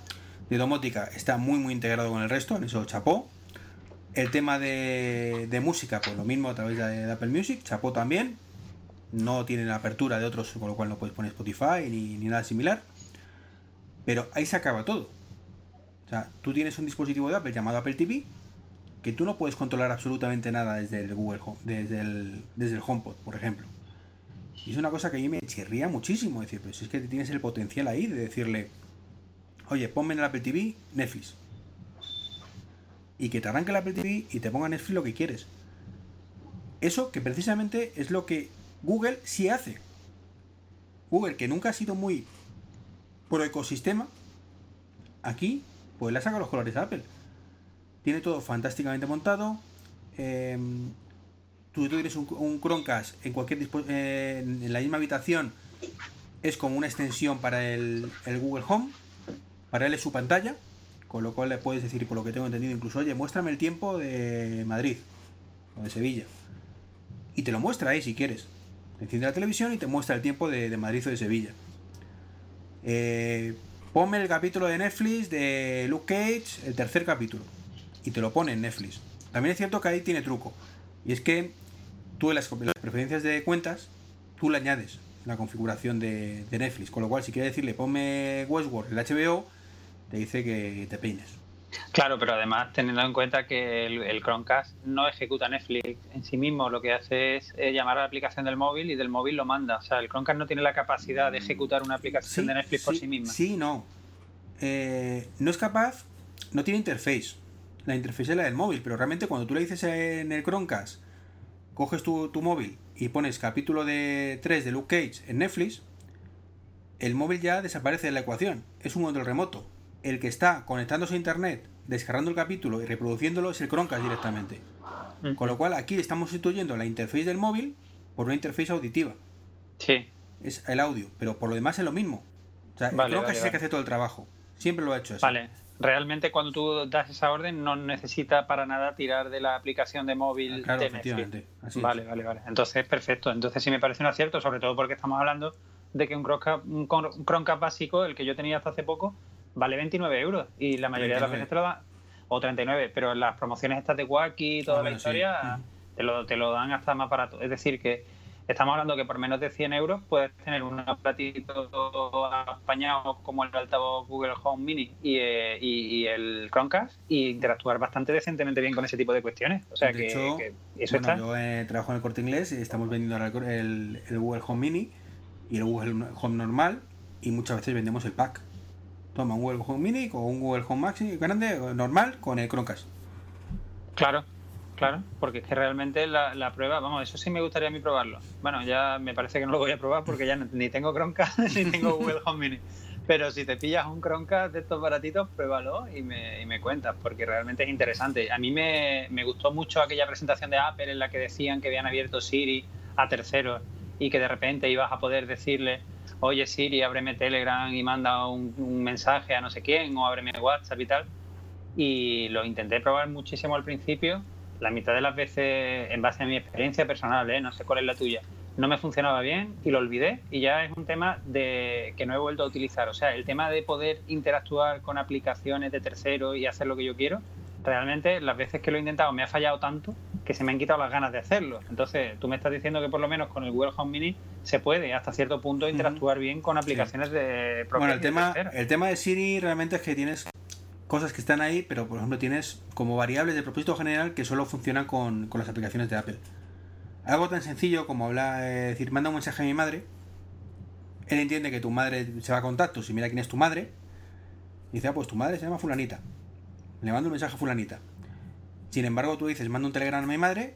domótica está muy muy integrado con el resto, en eso chapó. El tema de, música, pues lo mismo a través de, Apple Music, chapó también. No tiene la apertura de otros, con lo cual no puedes poner Spotify ni, ni nada similar. Pero ahí se acaba todo. O sea, tú tienes un dispositivo de Apple llamado Apple TV que tú no puedes controlar absolutamente nada desde el Google Home, desde el, desde el HomePod, por ejemplo. Y es una cosa que a mí me chirría muchísimo. Decir, pues es que tienes el potencial ahí de decirle, oye, ponme en el Apple TV Netflix. Y que te arranque el Apple TV y te ponga Netflix lo que quieres. Eso que precisamente es lo que Google sí hace. Google, que nunca ha sido muy pro ecosistema, aquí pues le saca los colores a Apple. Tiene todo fantásticamente montado. Eh, tú, tienes un, Chromecast en cualquier eh, en la misma habitación, es como una extensión para el, Google Home, para él es su pantalla, con lo cual le puedes decir, por lo que tengo entendido, incluso, oye, muéstrame el tiempo de Madrid o de Sevilla. Y te lo muestra ahí si quieres. Enciende la televisión y te muestra el tiempo de, Madrid o de Sevilla. Eh, ponme el capítulo de Netflix de Luke Cage, el tercer capítulo. Y te lo pone en Netflix. También es cierto que ahí tiene truco. Y es que tú en las, preferencias de cuentas, tú le añades la configuración de, Netflix. Con lo cual, si quieres decirle ponme Westworld, el HBO, te dice que te peines. Claro, pero además teniendo en cuenta que el, Chromecast no ejecuta Netflix en sí mismo, lo que hace es eh, llamar a la aplicación del móvil y del móvil lo manda. O sea, el Chromecast no tiene la capacidad de ejecutar una aplicación de Netflix por sí misma. Sí, no. Eh, no es capaz, no tiene interface. La interface es la del móvil, pero realmente cuando tú le dices en el Chromecast coges tu, móvil y pones capítulo de 3 de Luke Cage en Netflix, el móvil ya desaparece de la ecuación. Es un control remoto. El que está conectándose a internet, descargando el capítulo y reproduciéndolo es el Chromecast directamente. Mm. Con lo cual aquí estamos sustituyendo la interface del móvil por una interface auditiva. Sí. Es el audio, pero por lo demás es lo mismo. O sea, el Chromecast es el que hace todo el trabajo. Siempre lo ha hecho eso. Vale realmente cuando tú das esa orden no necesita para nada tirar de la aplicación de móvil ah, de Netflix. vale, vale, vale. Entonces, perfecto. Entonces sí me parece un acierto, sobre todo porque estamos hablando de que un Chromecast, un Chromecast básico, el que yo tenía hasta hace poco, vale 29 euros y la mayoría de las veces te lo dan, o 39, pero las promociones estas de Wacky y toda ah, la historia te, lo, te lo dan hasta más barato. Es decir, que Estamos hablando que por menos de 100 euros puedes tener un platito apañado como el altavoz Google Home Mini eh, y, el Chromecast y interactuar bastante decentemente bien con ese tipo de cuestiones. O sea que, eso está. Yo eh, trabajo en el corte inglés y estamos vendiendo el, Google Home Mini y el Google Home normal y muchas veces vendemos el pack. Toma un Google Home Mini con un Google Home Maxi grande, normal, con el Chromecast. Claro, claro, porque es que realmente la, prueba, vamos, eso sí me gustaría a mí probarlo. Bueno, ya me parece que no lo voy a probar porque ya ni tengo Chromecast ni tengo Google Home Mini. Pero si te pillas un Chromecast de estos baratitos, pruébalo y me, y me cuentas, porque realmente es interesante. A mí me, me, gustó mucho aquella presentación de Apple en la que decían que habían abierto Siri a terceros y que de repente ibas a poder decirle, oye Siri, ábreme Telegram y manda un, un mensaje a no sé quién, o ábreme WhatsApp y tal. Y lo intenté probar muchísimo al principio, la mitad de las veces en base a mi experiencia personal, ¿eh? no sé cuál es la tuya no me funcionaba bien y lo olvidé y ya es un tema de que no he vuelto a utilizar. O sea, el tema de poder interactuar con aplicaciones de terceros y hacer lo que yo quiero, realmente las veces que lo he intentado me ha fallado tanto que se me han quitado las ganas de hacerlo. Entonces, tú me estás diciendo que por lo menos con el Google Home Mini se puede hasta cierto punto interactuar bien con aplicaciones de Bueno, el tema, el tema de Siri realmente es que tienes cosas que están ahí, pero por ejemplo tienes como variables de propósito general que solo funcionan con, con las aplicaciones de Apple. Algo tan sencillo como hablar, eh, decir, manda un mensaje a mi madre. Él entiende que tu madre se va a contactos y mira quién es tu madre. Y dice, ah, pues tu madre se llama Fulanita. Le mando un mensaje a Fulanita. Sin embargo, tú dices, manda un telegrama a mi madre.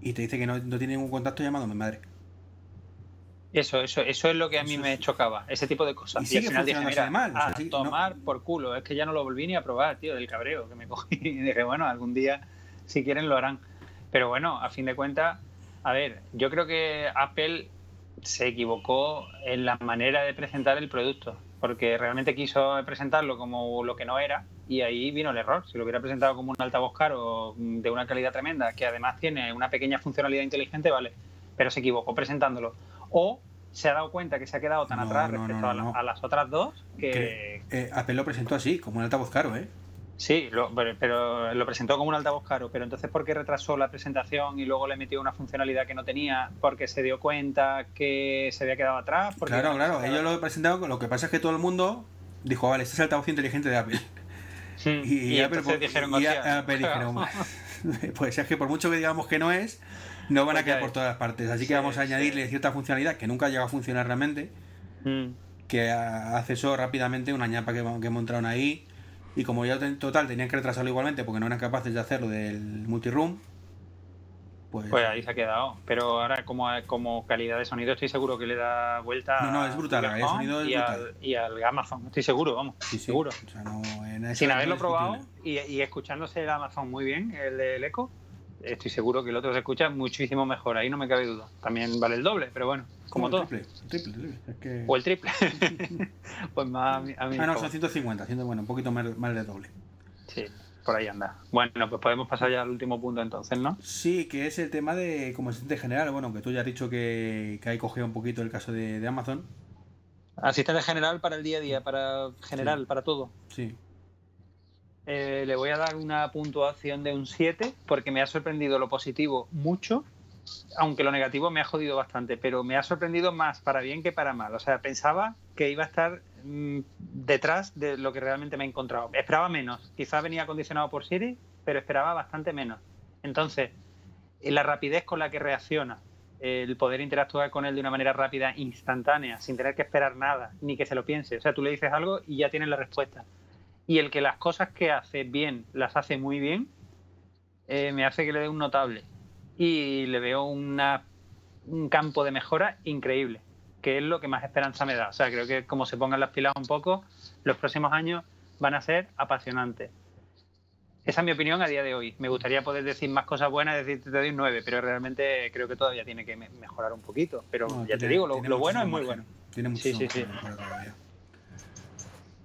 Y te dice que no, tiene ningún contacto llamado a mi madre. Eso, eso, eso es lo que a mí me chocaba, ese tipo de cosas. Y, al final dije, mira, mal, a tomar por culo, es que ya no lo volví ni a probar, tío, del cabreo que me cogí. Y dije, bueno, algún día, si quieren, lo harán. Pero bueno, a fin de cuentas, a ver, yo creo que Apple se equivocó en la manera de presentar el producto, porque realmente quiso presentarlo como lo que no era y ahí vino el error. Si lo hubiera presentado como un altavoz caro de una calidad tremenda, que además tiene una pequeña funcionalidad inteligente, vale, pero se equivocó presentándolo. O se ha dado cuenta que se ha quedado tan atrás respecto a, las otras dos que... Eh, Apple lo presentó así, como un altavoz caro, ¿eh? Sí, pero lo presentó como un altavoz caro, pero entonces ¿por qué retrasó la presentación y luego le metió una funcionalidad que no tenía porque se dio cuenta que se había quedado atrás? Claro, claro, ellos lo presentaron, lo que pasa es que todo el mundo dijo, vale, este es el altavoz inteligente de Apple. Hmm, y, Apple, dijeron, pues es que por mucho que digamos que no es, no van a pues quedar por todas partes, así que vamos a añadirle cierta funcionalidad que nunca llegado a funcionar realmente, hmm. que hace eso rápidamente, una ñapa que, que montaron ahí. Y como ya en total tenían que retrasarlo igualmente porque no eran capaces de hacerlo del multiroom, pues... pues ahí se ha quedado. Pero ahora como, como calidad de sonido estoy seguro que le da vuelta No, no, es brutal. El sonido es y, Al, y al Amazon, estoy seguro, vamos. Sí, seguro. Sin haberlo probado y, y, escuchándose el Amazon muy bien, el del Echo, estoy seguro que el otro se escucha muchísimo mejor, ahí no me cabe duda. También vale el doble, pero bueno, como todo. Triple, triple, triple. O el triple. pues más a mí. Ah, no, son 150, siendo bueno, un poquito más, de doble. Sí, por ahí anda. Bueno, pues podemos pasar ya al último punto entonces, ¿no? Sí, que es el tema de como asistente general. Bueno, que tú ya has dicho que, que ahí cogido un poquito el caso de, Amazon. Asistente general para el día a día, para general, para todo. Sí. Eh, le voy a dar una puntuación de un 7 porque me ha sorprendido lo positivo mucho, aunque lo negativo me ha jodido bastante, pero me ha sorprendido más para bien que para mal. O sea, pensaba que iba a estar mm, detrás de lo que realmente me he encontrado. Esperaba menos, quizás venía condicionado por Siri, pero esperaba bastante menos. Entonces, la rapidez con la que reacciona, el poder interactuar con él de una manera rápida, instantánea, sin tener que esperar nada, ni que se lo piense. O sea, tú le dices algo y ya tienes la respuesta y el que las cosas que hace bien las hace muy bien, eh, me hace que le dé un notable. Y le veo un campo de mejora increíble, que es lo que más esperanza me da. O sea, creo que como se pongan las pilas un poco, los próximos años van a ser apasionantes. Esa es mi opinión a día de hoy. Me gustaría poder decir más cosas buenas, decir te doy un 9, pero realmente creo que todavía tiene que mejorar un poquito. Pero ya te digo, lo, bueno es muy bueno. Tiene mucho sí, sí, sí.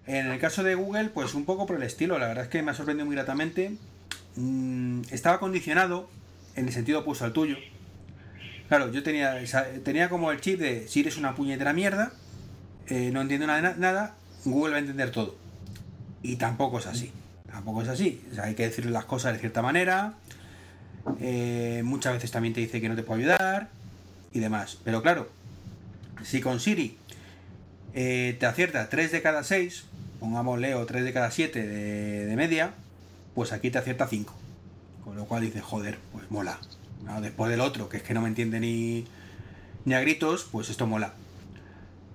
En el caso de Google, pues un poco por el estilo, la verdad es que me ha sorprendido muy gratamente. Mm, estaba condicionado en el sentido opuesto al tuyo. Claro, yo tenía, tenía como el chip de si eres una puñetera mierda, eh, no entiendo nada, nada, Google va a entender todo. Y tampoco es así. Tampoco es así. hay que decirle las cosas de cierta manera. Eh, muchas veces también te dice que no te puedo ayudar y demás. Pero claro, si con Siri eh, te acierta 3 de cada 6, pongamos Leo 3 de cada 7 de, media, pues aquí te acierta 5. Con lo cual dices, joder, pues mola. Después del otro, que es que no me entiende ni, ni a gritos, pues esto mola.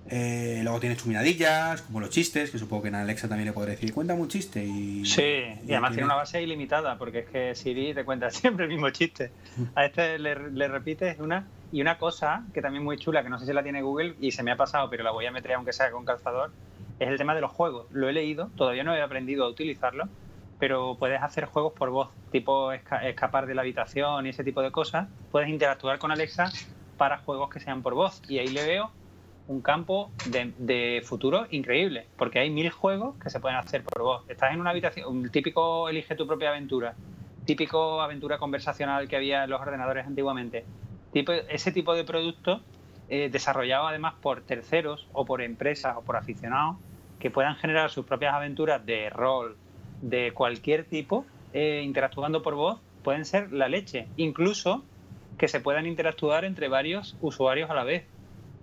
Eh, luego tienes chuminadillas, como los chistes, que supongo que en Alexa también le podré decir, cuéntame un chiste. Y, sí, y, además tiene una base ilimitada, porque es que Siri te cuenta siempre el mismo chiste. A este le, le repites una. Y una cosa que también muy chula, que no sé si la tiene Google y se me ha pasado, pero la voy a meter aunque sea con calzador, es el tema de los juegos. Lo he leído, todavía no he aprendido a utilizarlo, pero puedes hacer juegos por voz, tipo escapar de la habitación y ese tipo de cosas. Puedes interactuar con Alexa para juegos que sean por voz. Y ahí le veo un campo de, futuro increíble, porque hay mil juegos que se pueden hacer por voz. Estás en una habitación, un típico elige tu propia aventura, típico aventura conversacional que había en los ordenadores antiguamente. Tipo, ese tipo de producto eh, desarrollado además por terceros o por empresas o por aficionados que puedan generar sus propias aventuras de rol, de cualquier tipo, eh, interactuando por voz, pueden ser la leche. Incluso que se puedan interactuar entre varios usuarios a la vez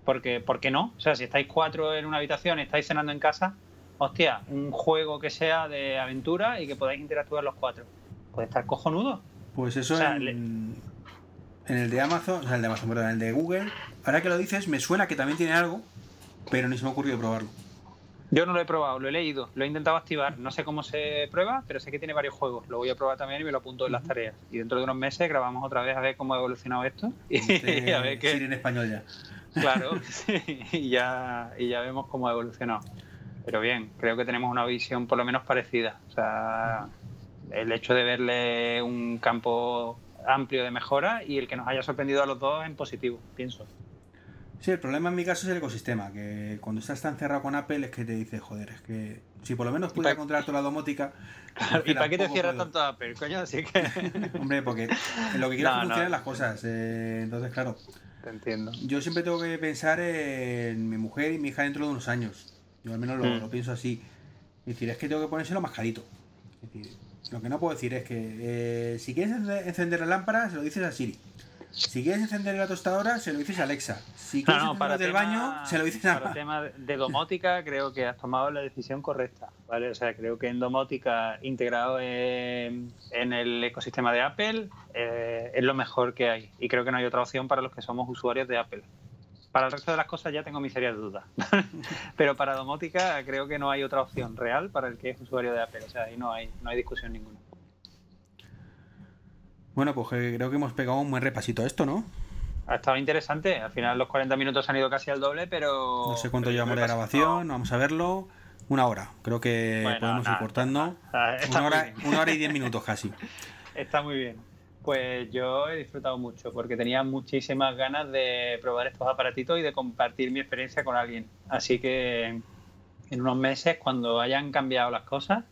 porque, ¿por qué no? O sea, si estáis cuatro en una habitación y estáis cenando en casa, hostia, un juego que sea de aventura y que podáis interactuar los cuatro. Puede estar cojonudo. Pues eso en, el de Amazon, o sea, el de Amazon, perdón, el de Google, ahora que lo dices, me suena que también tiene algo, pero ni se me ha ocurrido probarlo. Yo no lo he probado, lo he leído, lo he intentado activar. No sé cómo se prueba, pero sé que tiene varios juegos. Lo voy a probar también y me lo apunto en las tareas. Y dentro de unos meses grabamos otra vez a ver cómo ha evolucionado esto. Y, a ver qué. en español ya. Claro, y, ya, y ya vemos cómo ha evolucionado. Pero bien, creo que tenemos una visión por lo menos parecida. O sea, el hecho de verle un campo amplio de mejora y el que nos haya sorprendido a los dos en positivo, pienso. Sí, el problema en mi caso es el ecosistema, que cuando estás tan cerrado con Apple es que te dice, joder, es que si por lo menos pudiera controlar toda la domótica... ¿Y para qué te cierras tanto Apple, coño? Así que... Hombre, porque lo que quiero es las cosas, eh, entonces claro entiendo. Yo siempre tengo que pensar en mi mujer y mi hija dentro de unos años. Yo al menos lo, mm. pienso así. Es decir, es que tengo que ponérselo más carito. Es decir, lo que no puedo decir es que eh, si quieres encender la lámpara, se lo dices a Siri. Si quieres encender la tostadora, se lo dices a Alexa. Si quieres no, para del baño, se lo dices a... Para el tema de domótica, creo que has tomado la decisión correcta, ¿vale? O sea, creo que en domótica, integrado en, el ecosistema de Apple, eh, es lo mejor que hay. Y creo que no hay otra opción para los que somos usuarios de Apple. Para el resto de las cosas ya tengo mis serias dudas. Pero para domótica creo que no hay otra opción real para el que es usuario de Apple. O sea, ahí no hay, no hay discusión ninguna. Bueno, pues creo que hemos pegado un buen repasito a esto, ¿no? Ha estado interesante. Al final los 40 minutos han ido casi al doble, pero... No sé cuánto llevamos de grabación, vamos a verlo. Una hora, creo que podemos ir cortando. Una hora, una hora y diez minutos casi. Está muy bien. Pues yo he disfrutado mucho porque tenía muchísimas ganas de probar estos aparatitos y de compartir mi experiencia con alguien. Así que en unos meses, cuando hayan cambiado las cosas,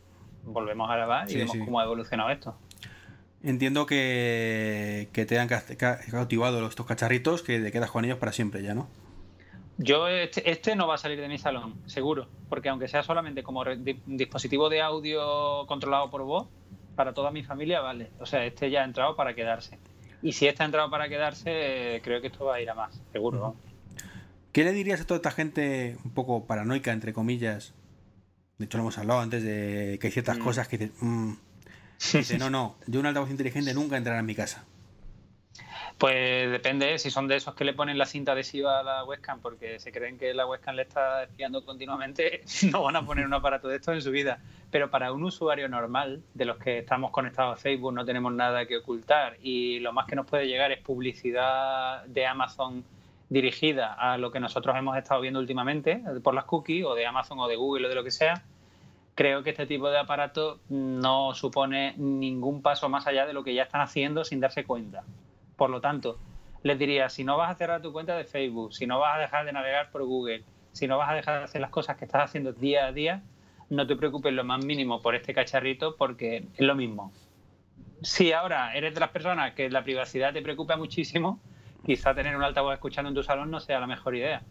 volvemos a grabar y vemos cómo ha evolucionado esto. Entiendo que, te han cautivado estos cacharritos que te quedas con ellos para siempre ya, ¿no? Yo este, este, no va a salir de mi salón, seguro, porque aunque sea solamente como dispositivo de audio controlado por voz, para toda mi familia vale. O sea, este ya ha entrado para quedarse. Y si este ha entrado para quedarse, creo que esto va a ir a más, seguro. ¿Qué le dirías a toda esta gente un poco paranoica, entre comillas? De hecho, lo hemos hablado antes de que hay ciertas mm. cosas que dicen, mm, Dice, no, no, yo un altavoz inteligente nunca entrará en mi casa. Pues depende, si son de esos que le ponen la cinta adhesiva a la webcam porque se creen que la webcam le está espiando continuamente, no van a poner un aparato de esto en su vida. Pero para un usuario normal, de los que estamos conectados a Facebook, no tenemos nada que ocultar y lo más que nos puede llegar es publicidad de Amazon dirigida a lo que nosotros hemos estado viendo últimamente por las cookies o de Amazon o de Google o de lo que sea, creo que este tipo de aparato no supone ningún paso más allá de lo que ya están haciendo sin darse cuenta. Por lo tanto, les diría, si no vas a cerrar tu cuenta de Facebook, si no vas a dejar de navegar por Google, si no vas a dejar de hacer las cosas que estás haciendo día a día, no te preocupes lo más mínimo por este cacharrito porque es lo mismo. Si ahora eres de las personas que la privacidad te preocupa muchísimo, quizá tener un altavoz escuchando en tu salón no sea la mejor idea.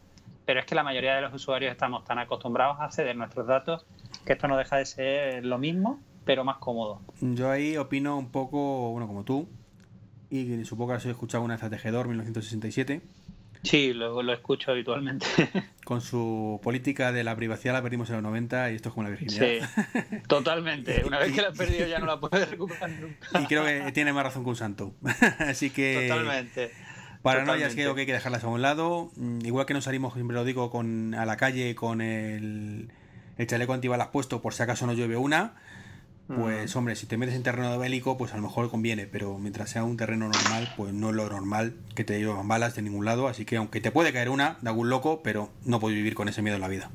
Pero es que la mayoría de los usuarios estamos tan acostumbrados a ceder nuestros datos que esto no deja de ser lo mismo, pero más cómodo. Yo ahí opino un poco, bueno, como tú, y supongo que has escuchado una vez 1967. Sí, lo, lo escucho habitualmente. Con su política de la privacidad la perdimos en los 90 y esto es como la virginidad. Sí, totalmente. Una vez que la has perdido ya no la puedes recuperar nunca. Y creo que tiene más razón que un santo. Así que... Totalmente. Paranoias creo que hay que dejarlas a un lado. Mm, igual que no salimos, siempre lo digo, con, a la calle con el, el chaleco antibalas puesto por si acaso no llueve una. Pues hombre, si te metes en terreno bélico, pues a lo mejor conviene, pero mientras sea un terreno normal, pues no es lo normal que te llevan balas de ningún lado, así que aunque te puede caer una de algún loco, pero no puedes vivir con ese miedo en la vida.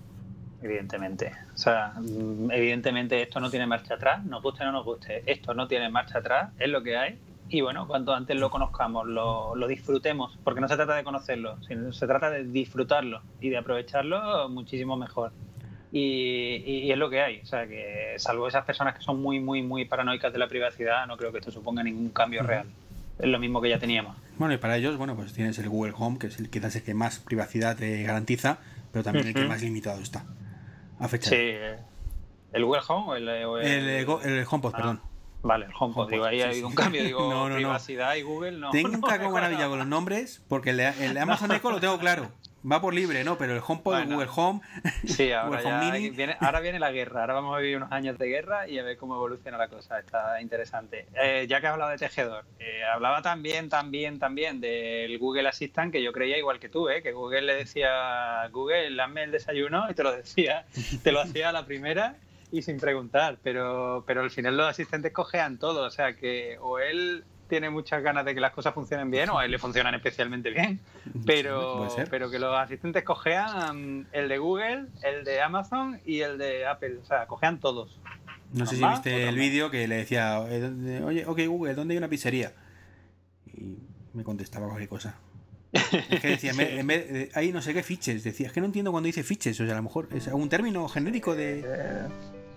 Evidentemente. O sea, mm, evidentemente esto no tiene marcha atrás, nos guste o no nos guste, esto no tiene marcha atrás, es lo que hay. Y bueno, cuanto antes lo conozcamos, lo, lo disfrutemos, porque no se trata de conocerlo, sino se trata de disfrutarlo y de aprovecharlo muchísimo mejor. Y, es lo que hay. O sea, que salvo esas personas que son muy, muy, muy paranoicas de la privacidad, no creo que esto suponga ningún cambio real. Es lo mismo que ya teníamos. Bueno, y para ellos, bueno, pues tienes el Google Home, que es el, quizás el que más privacidad te garantiza, pero también el que más limitado está. A fecha. Sí. ¿El Google Home o el, el, HomePod, ah, perdón. Vale, el HomePod, digo, ahí ha habido un cambio, digo, no, no, privacidad y Google no. Tengo un cago maravilla con los nombres, porque el Amazon Echo lo tengo claro va por libre, ¿no? Pero el HomePod, el Google Home, sí, ahora, Viene, ahora viene la guerra, ahora vamos a vivir unos años de guerra y a ver cómo evoluciona la cosa, está interesante. Eh, ya que has hablado de tejedor, eh, hablaba también, también, también del Google Assistant, que yo creía igual que tú, ¿eh? que Google le decía, Google, hazme el desayuno y te lo decía, te lo hacía a la primera y sin preguntar, pero, pero al final los asistentes cojean todo, o sea que o él tiene muchas ganas de que las cosas funcionen bien o a él le funcionan especialmente bien, pero, pero que los asistentes cojean el de Google, el de Amazon y el de Apple, o sea, cojean todos. No sé si viste el vídeo que le decía, eh, oye, ok Google, ¿dónde hay una pizzería? Y me contestaba cualquier cosa. Es que decía, en vez, ahí no sé qué fiches, decía, es que no entiendo cuando dice fiches, o sea, a lo mejor es un término genérico de...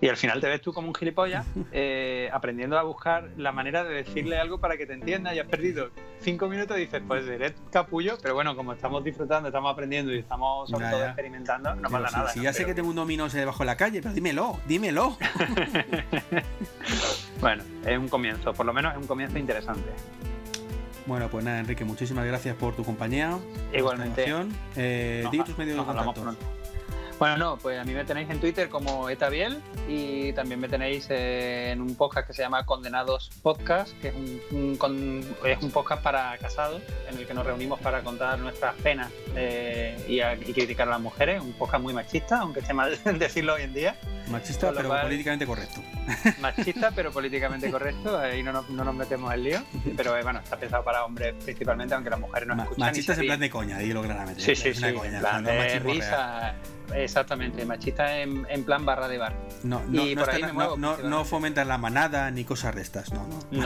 Y al final te ves tú como un gilipollas eh, aprendiendo a buscar la manera de decirle algo para que te entienda y has perdido cinco minutos y dices, pues eres capullo, pero bueno, como estamos disfrutando, estamos aprendiendo y estamos sobre todo experimentando, no pasa nada. Si ya sé que tengo un dominó debajo de la calle, pero dímelo, dímelo. bueno, es un comienzo, por lo menos es un comienzo interesante. Bueno, pues nada, Enrique, muchísimas gracias por tu compañía. Igualmente. Eh, tus medios de contacto. Bueno, no, pues a mí me tenéis en Twitter como Etabiel y también me tenéis en un podcast que se llama Condenados Podcast, que es un, es un podcast para casados en el que nos reunimos para contar nuestras penas eh, y, criticar a las mujeres. Un podcast muy machista, aunque esté mal decirlo hoy en día. Machista, pero políticamente correcto. Machista, pero políticamente correcto. Ahí no nos, no nos metemos en lío. Pero eh, bueno, está pensado para hombres principalmente, aunque las mujeres no Ma escuchan. Machista es en plan de coña, dilo claramente. Sí, sí, sí. Coña, plan de risa. Exactamente, machista en, en, plan barra de bar. No, no, y por ahí me muevo, no, no fomentas la manada ni cosas de estas, no, no.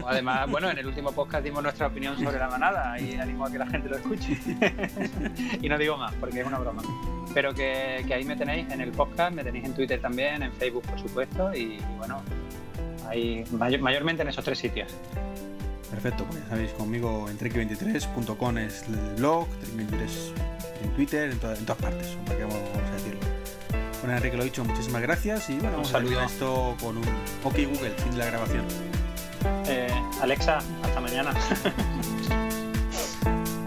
No, además, bueno, en el último podcast dimos nuestra opinión sobre la manada y animo a que la gente lo escuche. y no digo más, porque es una broma. Pero que, que, ahí me tenéis en el podcast, me tenéis en Twitter también, en Facebook, por supuesto, y, bueno, ahí mayormente en esos tres sitios. Perfecto, pues ya sabéis, conmigo en trek23.com es el blog, trek23 en Twitter, en, todas partes, para vamos, a decirlo. Bueno, Enrique, lo he dicho, muchísimas gracias y bueno, vamos a esto con un OK Google, fin de la grabación. Eh, Alexa, hasta mañana.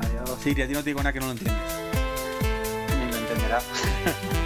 Adiós. Siri, a ti no te digo nada que no lo entiendes. Ni lo entenderás.